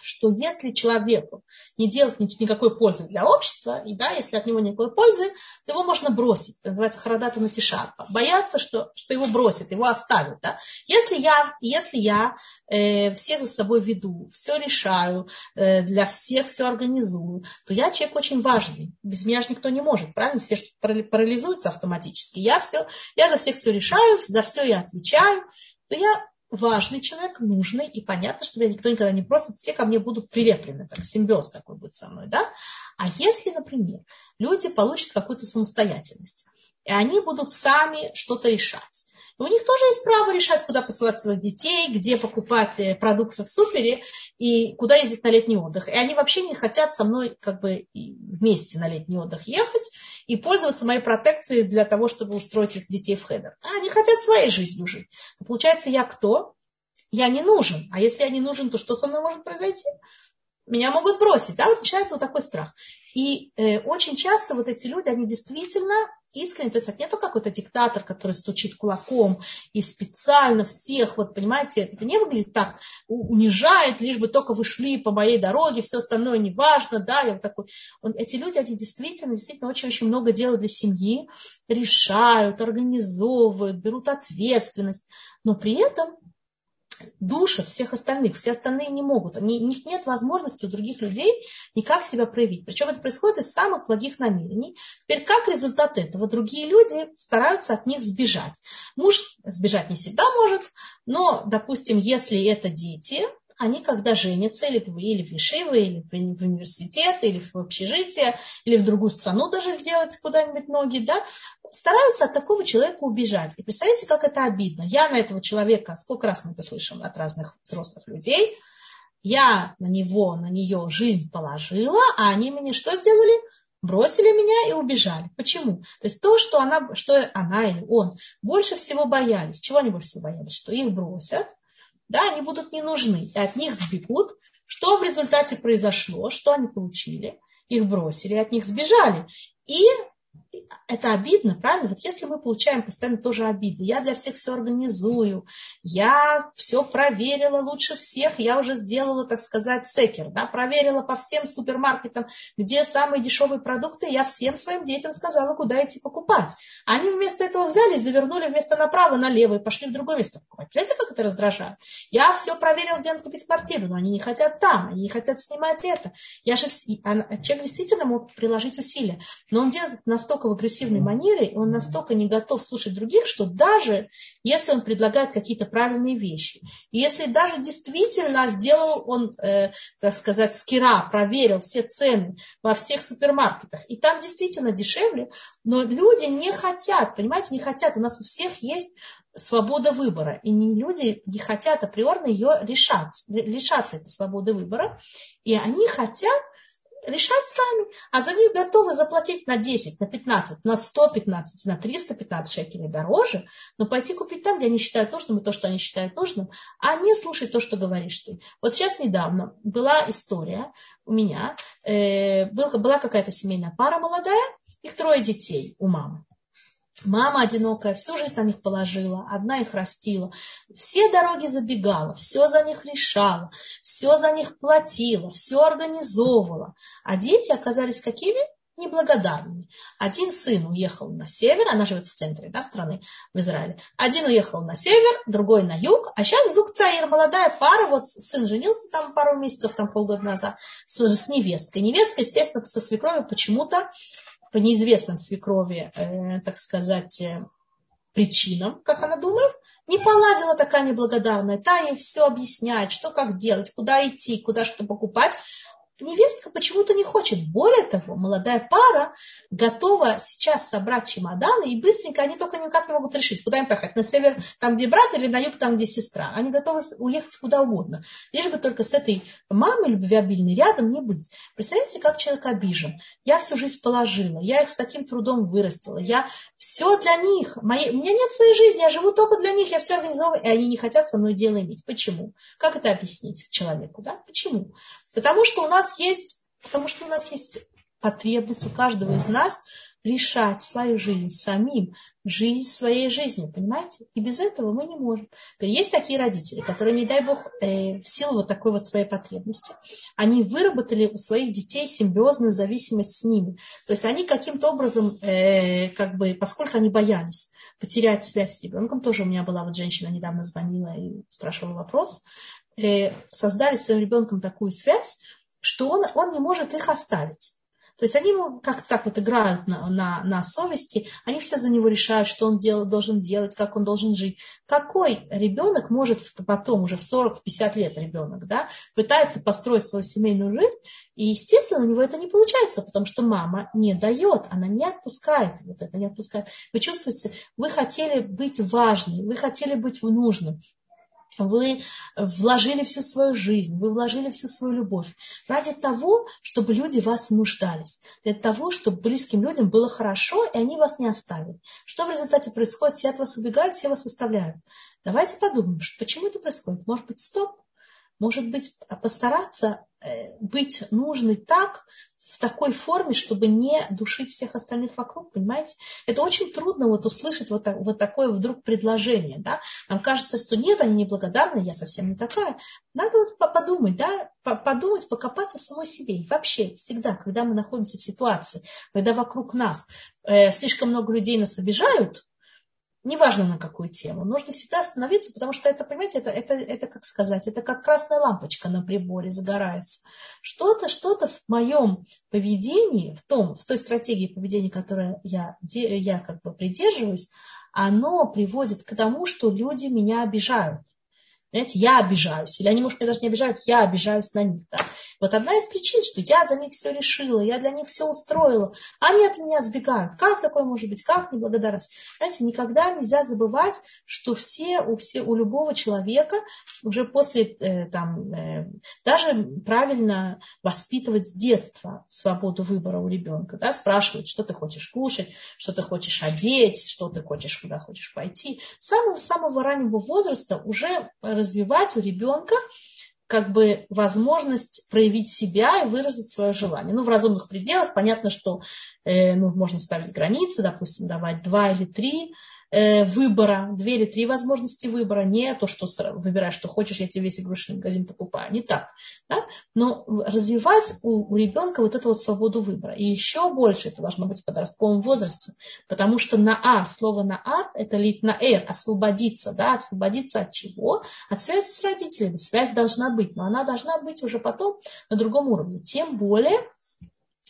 что если человеку не делать никакой пользы для общества, и да, если от него никакой пользы, то его можно бросить. Это называется харадата натишат. Бояться, что, что его бросят, его оставят. Да? Если я, если я э, всех за собой веду, все решаю, э, для всех все организую, то я человек очень важный. Без меня же никто не может, правильно? Все парализуются автоматически. Я, все, я за всех все решаю, за все я отвечаю, то я важный человек, нужный, и понятно, что меня никто никогда не просит, все ко мне будут прилеплены, так, симбиоз такой будет со мной, да? А если, например, люди получат какую-то самостоятельность, и они будут сами что-то решать, и у них тоже есть право решать, куда посылать своих детей, где покупать э, продукты в супере и куда ездить на летний отдых. И они вообще не хотят со мной как бы вместе на летний отдых ехать и пользоваться моей протекцией для того, чтобы устроить их детей в хедер. А они хотят своей жизнью жить. То получается, я кто? Я не нужен. А если я не нужен, то что со мной может произойти? Меня могут бросить. Да, вот начинается вот такой страх. И э, очень часто вот эти люди, они действительно искренне, то есть это не то какой-то диктатор, который стучит кулаком и специально всех, вот понимаете, это не выглядит так, унижает, лишь бы только вы шли по моей дороге, все остальное не важно, да, я вот такой. Он, эти люди, они действительно, действительно очень-очень много делают для семьи, решают, организовывают, берут ответственность, но при этом душат всех остальных. Все остальные не могут. Они, у них нет возможности у других людей никак себя проявить. Причем это происходит из самых благих намерений. Теперь как результат этого? Другие люди стараются от них сбежать. Муж сбежать не всегда может, но, допустим, если это дети, они когда женятся, или, или в Ешивы, или в, в университет, или в общежитие, или в другую страну даже сделать куда-нибудь ноги, да, стараются от такого человека убежать. И представляете, как это обидно. Я на этого человека, сколько раз мы это слышим от разных взрослых людей, я на него, на нее жизнь положила, а они мне что сделали? бросили меня и убежали. Почему? То есть то, что она, что она или он больше всего боялись. Чего они больше всего боялись? Что их бросят, да, они будут не нужны, и от них сбегут. Что в результате произошло, что они получили? Их бросили, от них сбежали. И это обидно, правильно? Вот если мы получаем постоянно тоже обиды, я для всех все организую, я все проверила лучше всех, я уже сделала, так сказать, секер, да, проверила по всем супермаркетам, где самые дешевые продукты, я всем своим детям сказала, куда идти покупать. Они вместо этого взяли, завернули вместо направо налево и пошли в другое место покупать. Знаете, как это раздражает? Я все проверила, где надо купить квартиру, но они не хотят там, они не хотят снимать это. Я же, человек действительно мог приложить усилия, но он делает настолько агрессивной манере, и он настолько не готов слушать других, что даже если он предлагает какие-то правильные вещи, и если даже действительно сделал он, э, так сказать, скира, проверил все цены во всех супермаркетах, и там действительно дешевле, но люди не хотят, понимаете, не хотят. У нас у всех есть свобода выбора. И не люди не хотят априорно ее решать, лишаться этой свободы выбора. И они хотят решать сами. А за них готовы заплатить на 10, на 15, на 115, на 315 шекелей дороже, но пойти купить там, где они считают нужным, и то, что они считают нужным, а не слушать то, что говоришь ты. Вот сейчас недавно была история у меня, э, была какая-то семейная пара молодая, их трое детей у мамы. Мама одинокая, всю жизнь на них положила, одна их растила. Все дороги забегала, все за них решала, все за них платила, все организовывала. А дети оказались какими? Неблагодарными. Один сын уехал на север, она живет в центре да, страны, в Израиле. Один уехал на север, другой на юг, а сейчас Зукцаир, молодая пара, вот сын женился там пару месяцев, там полгода назад, с, с невесткой. Невестка, естественно, со свекровью почему-то по неизвестным свекрови, э, так сказать, э, причинам, как она думает, не поладила такая неблагодарная. Та ей все объясняет, что как делать, куда идти, куда что покупать невестка почему-то не хочет. Более того, молодая пара готова сейчас собрать чемоданы, и быстренько они только никак не могут решить, куда им поехать. На север, там, где брат, или на юг, там, где сестра. Они готовы уехать куда угодно. Лишь бы только с этой мамой любвеобильной рядом не быть. Представляете, как человек обижен. Я всю жизнь положила, я их с таким трудом вырастила, я все для них. Мои... У меня нет своей жизни, я живу только для них, я все организовываю, и они не хотят со мной дело иметь. Почему? Как это объяснить человеку? Да? Почему? Потому что у нас есть, потому что у нас есть потребность у каждого из нас решать свою жизнь самим, жизнь своей жизнью, понимаете? И без этого мы не можем. Есть такие родители, которые, не дай бог, э, в силу вот такой вот своей потребности, они выработали у своих детей симбиозную зависимость с ними. То есть они каким-то образом, э, как бы, поскольку они боялись потерять связь с ребенком, тоже у меня была вот женщина недавно звонила и спрашивала вопрос, Э, создали с своим ребенком такую связь, что он, он не может их оставить. То есть они как-то так вот играют на, на, на совести, они все за него решают, что он дел, должен делать, как он должен жить. Какой ребенок может потом, уже в 40-50 лет ребенок, да, пытается построить свою семейную жизнь, и, естественно, у него это не получается, потому что мама не дает, она не отпускает вот это, не отпускает. Вы чувствуете, вы хотели быть важной, вы хотели быть нужным, вы вложили всю свою жизнь, вы вложили всю свою любовь ради того, чтобы люди вас нуждались, для того, чтобы близким людям было хорошо, и они вас не оставили. Что в результате происходит? Все от вас убегают, все вас оставляют. Давайте подумаем, почему это происходит. Может быть, стоп? Может быть, постараться э, быть нужной так, в такой форме, чтобы не душить всех остальных вокруг, понимаете? Это очень трудно вот услышать вот, так, вот такое вдруг предложение, да? Нам кажется, что нет, они неблагодарны, я совсем не такая. Надо вот подумать, да, подумать, покопаться в самой себе. И вообще, всегда, когда мы находимся в ситуации, когда вокруг нас э, слишком много людей нас обижают, неважно на какую тему, нужно всегда остановиться, потому что это, понимаете, это, это, это как сказать, это как красная лампочка на приборе загорается. Что-то, что-то в моем поведении, в, том, в той стратегии поведения, которой я, я как бы придерживаюсь, оно приводит к тому, что люди меня обижают. Понимаете, я обижаюсь. Или они, может, меня даже не обижают, я обижаюсь на них. Да? Вот одна из причин, что я за них все решила, я для них все устроила, они от меня сбегают. Как такое может быть? Как неблагодарность? Знаете, никогда нельзя забывать, что все, у, все, у любого человека уже после, э, там, э, даже правильно воспитывать с детства свободу выбора у ребенка. Да? Спрашивать, что ты хочешь кушать, что ты хочешь одеть, что ты хочешь, куда хочешь пойти. С самого-самого раннего возраста уже развивать у ребенка как бы возможность проявить себя и выразить свое желание. Ну, в разумных пределах. Понятно, что э, ну, можно ставить границы, допустим, давать два или три выбора, две или три возможности выбора, не то, что выбираешь, что хочешь, я тебе весь игрушечный магазин покупаю, не так. Да? Но развивать у, у ребенка вот эту вот свободу выбора. И еще больше это должно быть в подростковом возрасте, потому что на А, слово на А, это лит на Р, освободиться, да, освободиться от чего? От связи с родителями. Связь должна быть, но она должна быть уже потом на другом уровне. Тем более,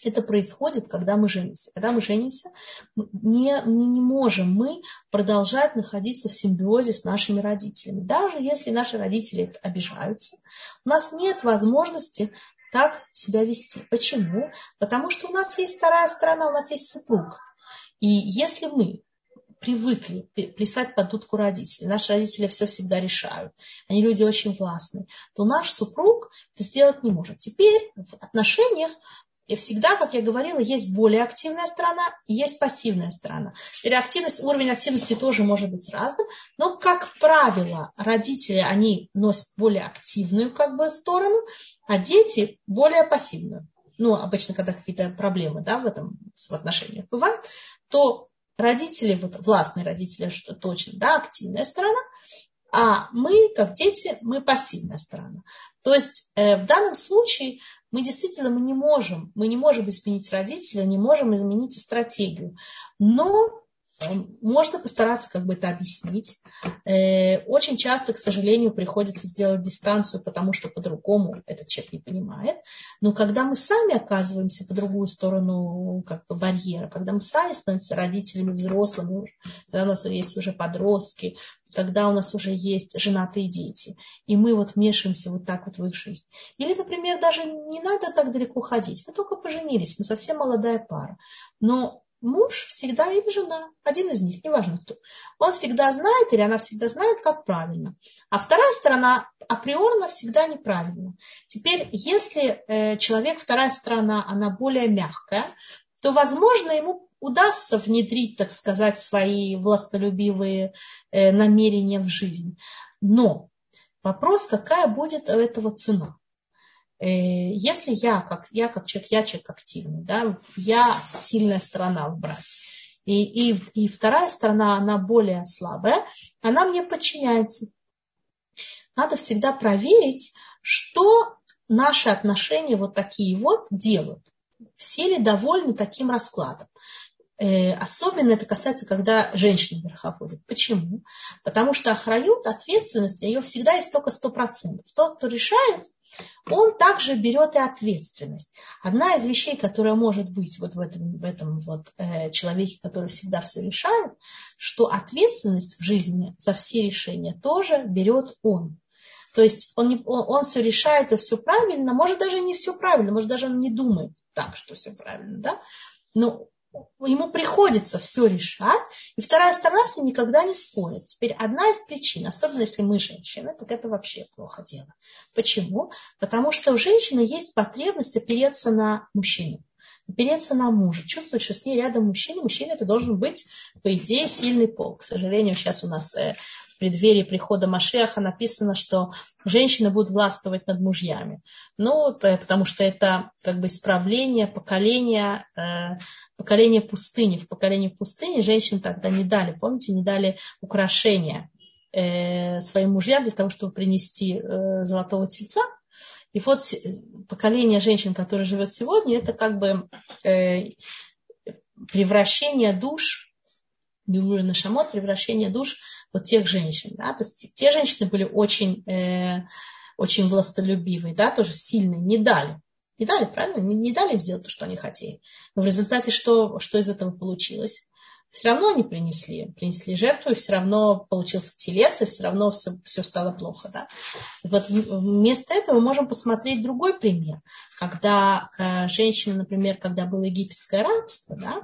это происходит, когда мы женимся. Когда мы женимся, не, не можем мы продолжать находиться в симбиозе с нашими родителями. Даже если наши родители обижаются, у нас нет возможности так себя вести. Почему? Потому что у нас есть вторая сторона, у нас есть супруг. И если мы привыкли плясать под дудку родителей, наши родители все всегда решают, они люди очень властные, то наш супруг это сделать не может. Теперь в отношениях и всегда, как я говорила, есть более активная сторона есть пассивная сторона. И активность, уровень активности тоже может быть разным, но, как правило, родители, они носят более активную как бы, сторону, а дети более пассивную. Ну, обычно, когда какие-то проблемы да, в этом в отношениях бывают, то родители, вот властные родители, что точно, да, активная сторона, а мы, как дети, мы пассивная сторона. То есть э, в данном случае мы действительно мы не можем, мы не можем изменить родителя, не можем изменить стратегию. Но можно постараться как бы это объяснить. Э, очень часто, к сожалению, приходится сделать дистанцию, потому что по-другому этот человек не понимает. Но когда мы сами оказываемся по другую сторону как бы барьера, когда мы сами становимся родителями взрослыми, когда у нас есть уже подростки, когда у нас уже есть женатые дети, и мы вот вмешиваемся вот так вот в их жизнь. Или, например, даже не надо так далеко ходить, мы только поженились, мы совсем молодая пара. Но муж всегда или жена, один из них, неважно кто, он всегда знает или она всегда знает, как правильно. А вторая сторона априорно всегда неправильно. Теперь, если э, человек, вторая сторона, она более мягкая, то, возможно, ему удастся внедрить, так сказать, свои властолюбивые э, намерения в жизнь. Но вопрос, какая будет у этого цена. Э, если я как, я как человек, я человек активный, да, я сильная сторона в браке, и, и, и вторая сторона, она более слабая, она мне подчиняется. Надо всегда проверить, что наши отношения вот такие вот делают. Все ли довольны таким раскладом? Э, особенно это касается, когда женщина верховодит. Почему? Потому что охрают, ответственность, ее всегда есть только 100%. Тот, кто решает, он также берет и ответственность. Одна из вещей, которая может быть вот в этом, в этом вот, э, человеке, который всегда все решает, что ответственность в жизни за все решения тоже берет он. То есть он, не, он, он все решает и все правильно, может даже не все правильно, может даже он не думает так, что все правильно, да? Но ему приходится все решать, и вторая сторона с ним никогда не спорит. Теперь одна из причин, особенно если мы женщины, так это вообще плохо дело. Почему? Потому что у женщины есть потребность опереться на мужчину опереться на мужа, чувствовать, что с ней рядом мужчина. Мужчина это должен быть, по идее, сильный пол. К сожалению, сейчас у нас э, в преддверии прихода Машеха написано, что женщины будут властвовать над мужьями. Ну, потому что это как бы исправление поколения, э, поколения пустыни. В поколении пустыни женщин тогда не дали, помните, не дали украшения э, своим мужьям для того, чтобы принести э, золотого тельца. И вот поколение женщин, которое живет сегодня, это как бы превращение душ Гилуля Нашамот, превращение душ вот тех женщин. Да? То есть те женщины были очень, э, очень властолюбивые, да, тоже сильные, не дали. Не дали, правильно? Не, не дали им сделать то, что они хотели. Но в результате что, что из этого получилось? Все равно они принесли, принесли жертву, и все равно получился телец, и все равно все, все стало плохо. Да? Вот вместо этого мы можем посмотреть другой пример. Когда э, женщина, например, когда было египетское рабство, да,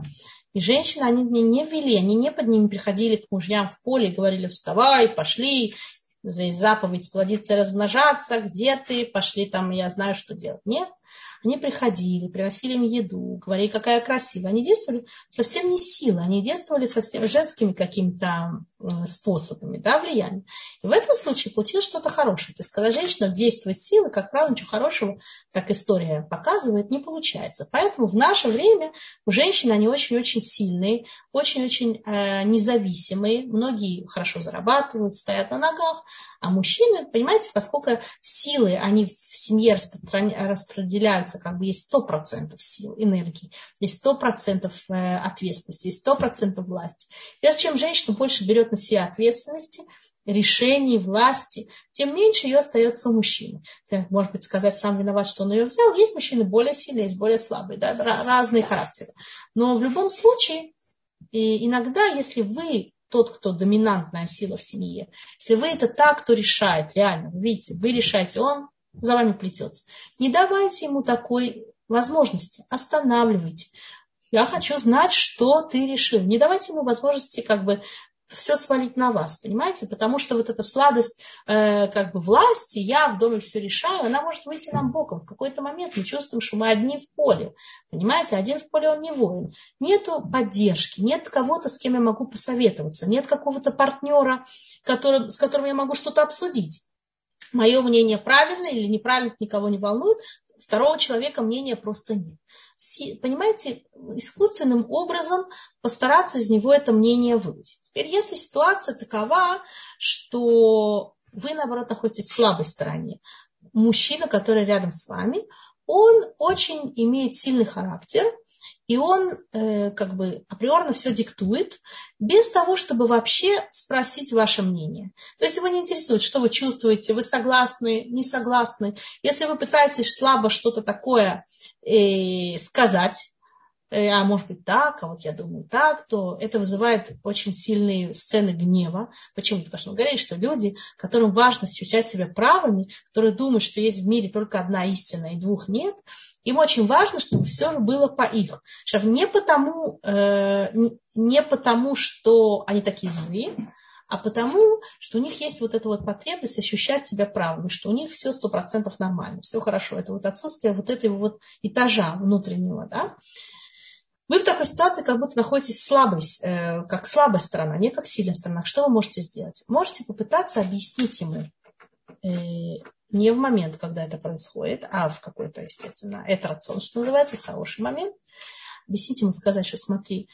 и женщины, они не вели, они не под ними приходили к мужьям в поле и говорили, вставай, пошли, за заповедь плодиться и размножаться, где ты, пошли там, я знаю, что делать. Нет, они приходили, приносили им еду, говорили, какая красивая. Они действовали совсем не силой, они действовали совсем женскими какими-то способами да, влияния. И в этом случае получилось что-то хорошее. То есть, когда женщина действует силой, как правило, ничего хорошего, как история показывает, не получается. Поэтому в наше время у женщин они очень-очень сильные, очень-очень э, независимые. Многие хорошо зарабатывают, стоят на ногах, а мужчины, понимаете, поскольку силы, они в семье распределяются, как бы есть 100% сил, энергии, есть 100% э, ответственности, есть 100% власти. И чем женщина больше берет на себя ответственности, решений, власти, тем меньше ее остается у мужчины. Ты, может быть, сказать, сам виноват, что он ее взял. Есть мужчины более сильные, есть более слабые, да, разные характеры. Но в любом случае, и иногда, если вы тот, кто доминантная сила в семье. Если вы это так, кто решает, реально, видите, вы решаете, он за вами плетется. Не давайте ему такой возможности, останавливайте. Я хочу знать, что ты решил. Не давайте ему возможности как бы все свалить на вас, понимаете? Потому что вот эта сладость э, как бы власти, я в доме все решаю, она может выйти нам боком. В какой-то момент мы чувствуем, что мы одни в поле. Понимаете, один в поле он не воин. Нету поддержки, нет кого-то, с кем я могу посоветоваться, нет какого-то партнера, который, с которым я могу что-то обсудить. Мое мнение правильно или неправильно, никого не волнует, второго человека мнения просто нет. Понимаете, искусственным образом постараться из него это мнение выудить. Теперь, если ситуация такова, что вы, наоборот, находитесь в слабой стороне, мужчина, который рядом с вами, он очень имеет сильный характер, и он э, как бы априорно все диктует, без того, чтобы вообще спросить ваше мнение. То есть его не интересует, что вы чувствуете, вы согласны, не согласны. Если вы пытаетесь слабо что-то такое э, сказать, а может быть так, а вот я думаю так, то это вызывает очень сильные сцены гнева. Почему? Потому что он говорит, что люди, которым важно ощущать себя правыми, которые думают, что есть в мире только одна истина и двух нет, им очень важно, чтобы все было по их. Не потому, э, не потому, что они такие злые, а потому, что у них есть вот эта вот потребность ощущать себя правыми, что у них все сто процентов нормально, все хорошо. Это вот отсутствие вот этого вот этажа внутреннего, да. Вы в такой ситуации как будто находитесь в слабой, э, как слабая сторона, не как сильная сторона. Что вы можете сделать? Можете попытаться объяснить ему э, не в момент, когда это происходит, а в какой-то, естественно, это рацион, что называется, хороший момент. Объяснить ему, сказать, что смотри,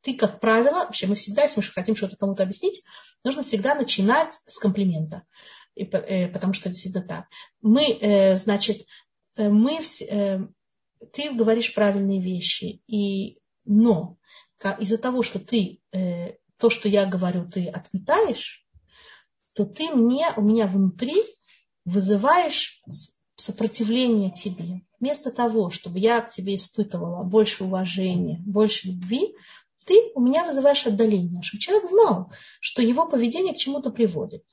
ты, как правило, вообще мы всегда, если мы хотим что-то кому-то объяснить, нужно всегда начинать с комплимента. И, э, потому что действительно так. Мы, значит, мы, э, ты говоришь правильные вещи, и, но из-за того, что ты э, то, что я говорю, ты отметаешь, то ты мне, у меня внутри вызываешь сопротивление тебе. Вместо того, чтобы я к тебе испытывала больше уважения, больше любви, ты у меня вызываешь отдаление, чтобы человек знал, что его поведение к чему-то приводит.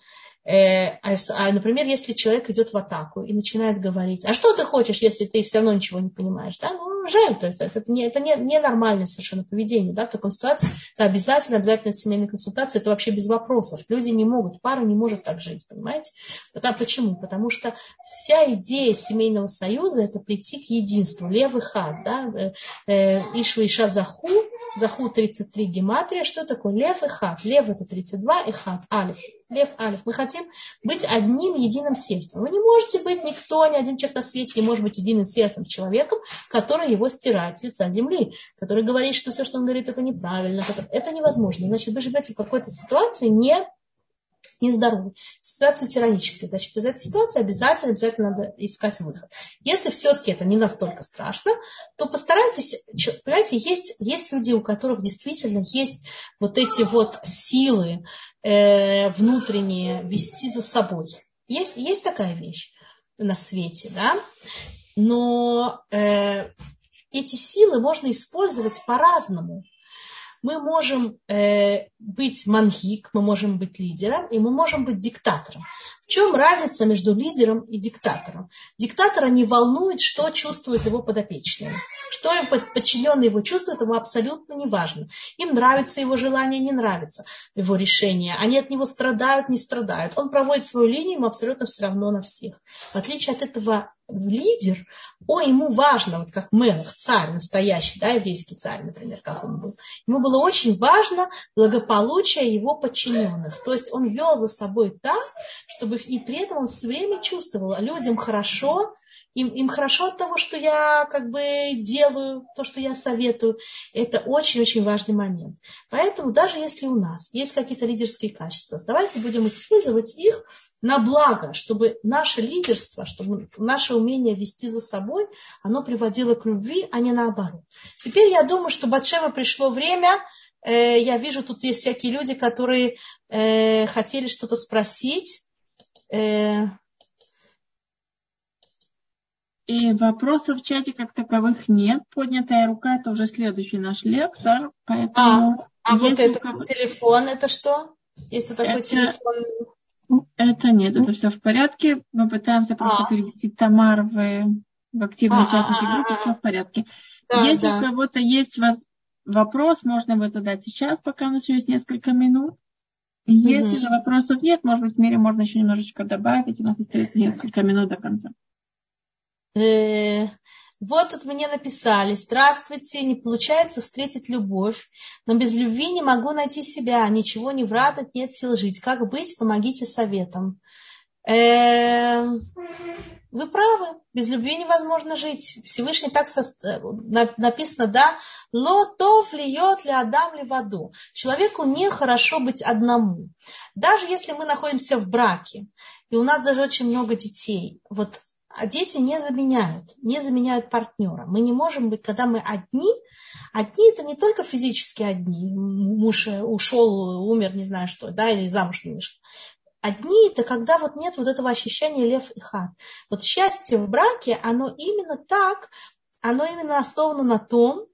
Э, а, а, например, если человек идет в атаку и начинает говорить, а что ты хочешь, если ты все равно ничего не понимаешь, да, ну, жаль, то есть это, не, это не, не нормальное совершенно поведение, да, в такой ситуации. Это обязательно, обязательно это семейная консультация, это вообще без вопросов, люди не могут, пара не может так жить, понимаете, Потому, почему? Потому что вся идея семейного союза это прийти к единству, левый хат, да, э, э, Ишва Иша Заху, Заху 33 гематрия, что такое лев и хат, лев это 32 и хат, алиф, Лев Алиф. Мы хотим быть одним единым сердцем. Вы не можете быть никто, ни один человек на свете не может быть единым сердцем человеком, который его стирает с лица земли, который говорит, что все, что он говорит, это неправильно. Это невозможно. Значит, вы живете в какой-то ситуации не нездоровой, ситуация тираническая. Значит, из этой ситуации обязательно, обязательно надо искать выход. Если все-таки это не настолько страшно, то постарайтесь, понимаете, есть, есть люди, у которых действительно есть вот эти вот силы э, внутренние вести за собой. Есть, есть такая вещь на свете, да, но э, эти силы можно использовать по-разному мы можем э, быть мангик, мы можем быть лидером, и мы можем быть диктатором. В чем разница между лидером и диктатором? Диктатора не волнует, что чувствуют его подопечные. Что подчиненные его чувствуют, ему абсолютно не важно. Им нравится его желание, не нравится его решение. Они от него страдают, не страдают. Он проводит свою линию, ему абсолютно все равно на всех. В отличие от этого лидер, о, ему важно, вот как Мелах, царь настоящий, да, еврейский царь, например, как он был. Ему было очень важно благополучие его подчиненных. То есть он вел за собой так, чтобы и при этом он все время чувствовал, людям хорошо, им, им хорошо от того, что я как бы делаю, то, что я советую. Это очень-очень важный момент. Поэтому даже если у нас есть какие-то лидерские качества, давайте будем использовать их на благо, чтобы наше лидерство, чтобы наше умение вести за собой, оно приводило к любви, а не наоборот. Теперь я думаю, что Батшева пришло время, э, я вижу, тут есть всякие люди, которые э, хотели что-то спросить. Э, и вопросов в чате как таковых нет. Поднятая рука это уже следующий наш лектор. Поэтому а, а вот это кого... телефон, это что? Есть тут такой это... телефон? Это нет, это все в порядке. Мы пытаемся просто а. перевести Тамар в, в активные а, участники а, группы, все в порядке. Да, Если да. у кого-то есть воз... вопрос, можно его задать сейчас, пока у нас еще есть несколько минут. Если угу. же вопросов нет, может быть, в мире можно еще немножечко добавить. У нас остается несколько минут до конца. Э, вот тут мне написали, здравствуйте, не получается встретить любовь, но без любви не могу найти себя, ничего не вратать, нет сил жить. Как быть? Помогите советом. Э, вы правы, без любви невозможно жить. Всевышний так со... написано, да, лотов льет ли адам ли воду. Человеку нехорошо быть одному. Даже если мы находимся в браке, и у нас даже очень много детей, вот а дети не заменяют, не заменяют партнера. Мы не можем быть, когда мы одни, одни это не только физически одни, муж ушел, умер, не знаю что, да, или замуж не вышел. Одни это когда вот нет вот этого ощущения лев и хат. Вот счастье в браке, оно именно так, оно именно основано на том,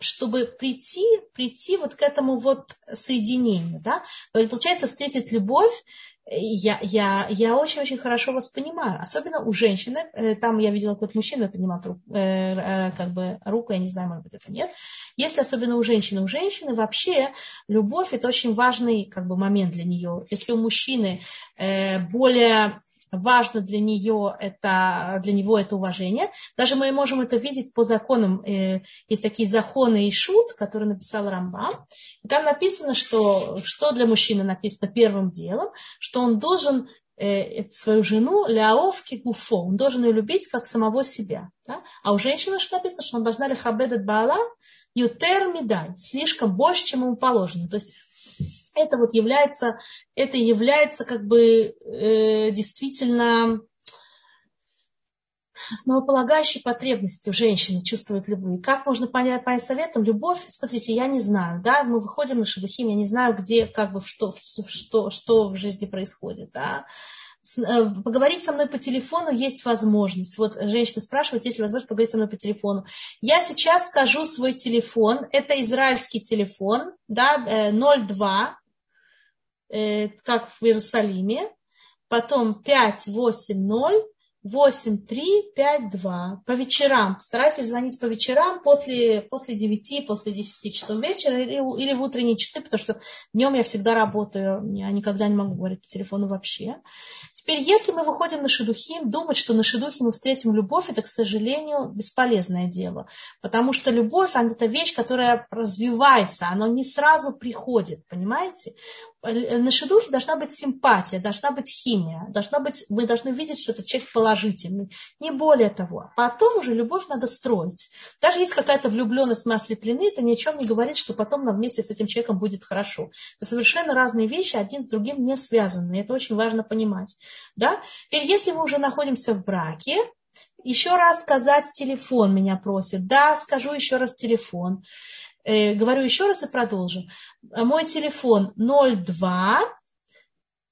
чтобы прийти, прийти вот к этому вот соединению, да, получается встретить любовь, я, я, я очень-очень хорошо вас понимаю, особенно у женщины, э, там я видела какой-то мужчина поднимал руку, э, э, как бы руку, я не знаю, может быть, это нет. Если особенно у женщины, у женщины вообще любовь это очень важный как бы момент для нее. Если у мужчины более важно для нее это, для него это уважение. Даже мы можем это видеть по законам. Э, есть такие законы и шут, которые написал Рамбам. И там написано, что, что для мужчины написано первым делом, что он должен э, свою жену ляовки гуфо, он должен ее любить как самого себя. Да? А у женщины что написано, что он должна лихабедет баала ютер медай, слишком больше, чем ему положено. То есть это вот является, это является как бы э, действительно основополагающей потребностью женщины чувствует любовь. Как можно понять, понять советом? Любовь, смотрите, я не знаю, да, мы выходим на шедухим, я не знаю, где, как бы, что, что, что в жизни происходит, да. Э, поговорить со мной по телефону есть возможность. Вот женщина спрашивает, есть ли возможность поговорить со мной по телефону. Я сейчас скажу свой телефон. Это израильский телефон, да, 02, э, э, как в Иерусалиме. Потом 580 8352 по вечерам. Старайтесь звонить по вечерам после, после 9, после 10 часов вечера или, или в утренние часы, потому что днем я всегда работаю, я никогда не могу говорить по телефону вообще. Теперь, если мы выходим на шедухим, думать, что на шедухе мы встретим любовь, это, к сожалению, бесполезное дело. Потому что любовь, она это вещь, которая развивается, она не сразу приходит, понимаете? на шедухе должна быть симпатия, должна быть химия, должна быть, мы должны видеть, что этот человек положительный. Не более того. Потом уже любовь надо строить. Даже если какая-то влюбленность мы ослеплены, это ни о чем не говорит, что потом нам вместе с этим человеком будет хорошо. Это совершенно разные вещи, один с другим не связаны. Это очень важно понимать. Да? Теперь, если мы уже находимся в браке, еще раз сказать телефон меня просят. Да, скажу еще раз телефон. Э, говорю еще раз и продолжим. Мой телефон 02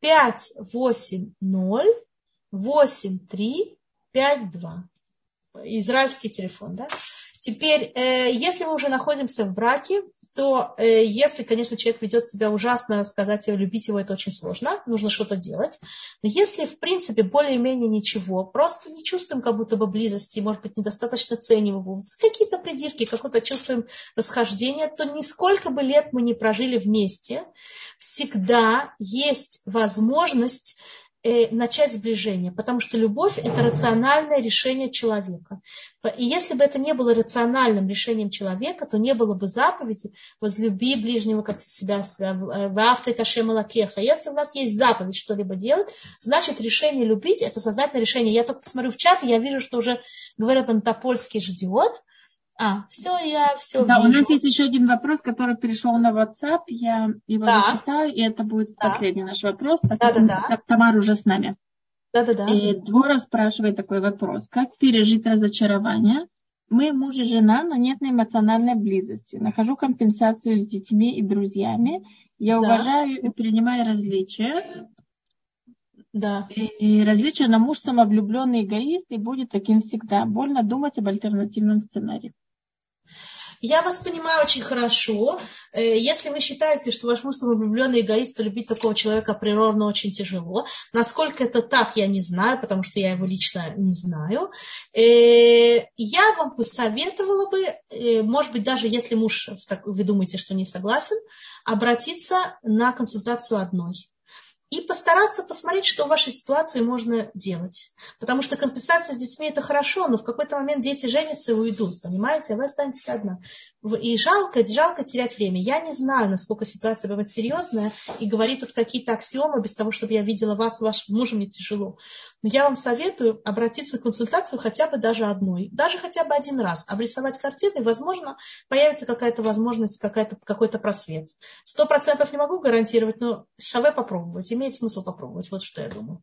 580 8352. Израильский телефон, да? Теперь, э, если мы уже находимся в браке, то э, если, конечно, человек ведет себя ужасно, сказать его, любить его, это очень сложно, нужно что-то делать. Но если, в принципе, более-менее ничего, просто не чувствуем как будто бы близости, может быть, недостаточно ценим его, какие-то придирки, какое-то чувствуем расхождение, то нисколько бы лет мы не прожили вместе, всегда есть возможность Э, начать сближение, потому что любовь – это рациональное решение человека. И если бы это не было рациональным решением человека, то не было бы заповеди «возлюби ближнего, как себя, в авто кашем лакеха». Если у нас есть заповедь что-либо делать, значит решение любить – это сознательное решение. Я только посмотрю в чат, и я вижу, что уже говорят антопольский ждиот – а, все, я все Да, вижу. у нас есть еще один вопрос, который перешел на WhatsApp. Я его да. зачитаю, и это будет да. последний наш вопрос. Так да, да, да. Тамара уже с нами. Да, да, да. И Двора спрашивает такой вопрос. Как пережить разочарование? Мы муж и жена, но нет эмоциональной близости. Нахожу компенсацию с детьми и друзьями. Я да. уважаю и принимаю различия. Да. И различия на муж самовлюбленный эгоист и будет таким всегда. Больно думать об альтернативном сценарии. Я вас понимаю очень хорошо. Э, если вы считаете, что ваш муж самовлюбленный эгоист, то любить такого человека природно очень тяжело. Насколько это так, я не знаю, потому что я его лично не знаю. Э, я вам посоветовала бы, э, может быть, даже если муж, вы думаете, что не согласен, обратиться на консультацию одной и постараться посмотреть, что в вашей ситуации можно делать. Потому что компенсация с детьми это хорошо, но в какой-то момент дети женятся и уйдут, понимаете, а вы останетесь одна. И жалко, жалко терять время. Я не знаю, насколько ситуация бывает серьезная, и говорить тут какие-то аксиомы, без того, чтобы я видела вас, вашим мужем, мне тяжело. Но я вам советую обратиться к консультацию хотя бы даже одной, даже хотя бы один раз, обрисовать картину, и, возможно, появится какая-то возможность, какая-то, какой-то просвет. Сто процентов не могу гарантировать, но шаве попробовать имеет смысл попробовать. Вот что я думаю.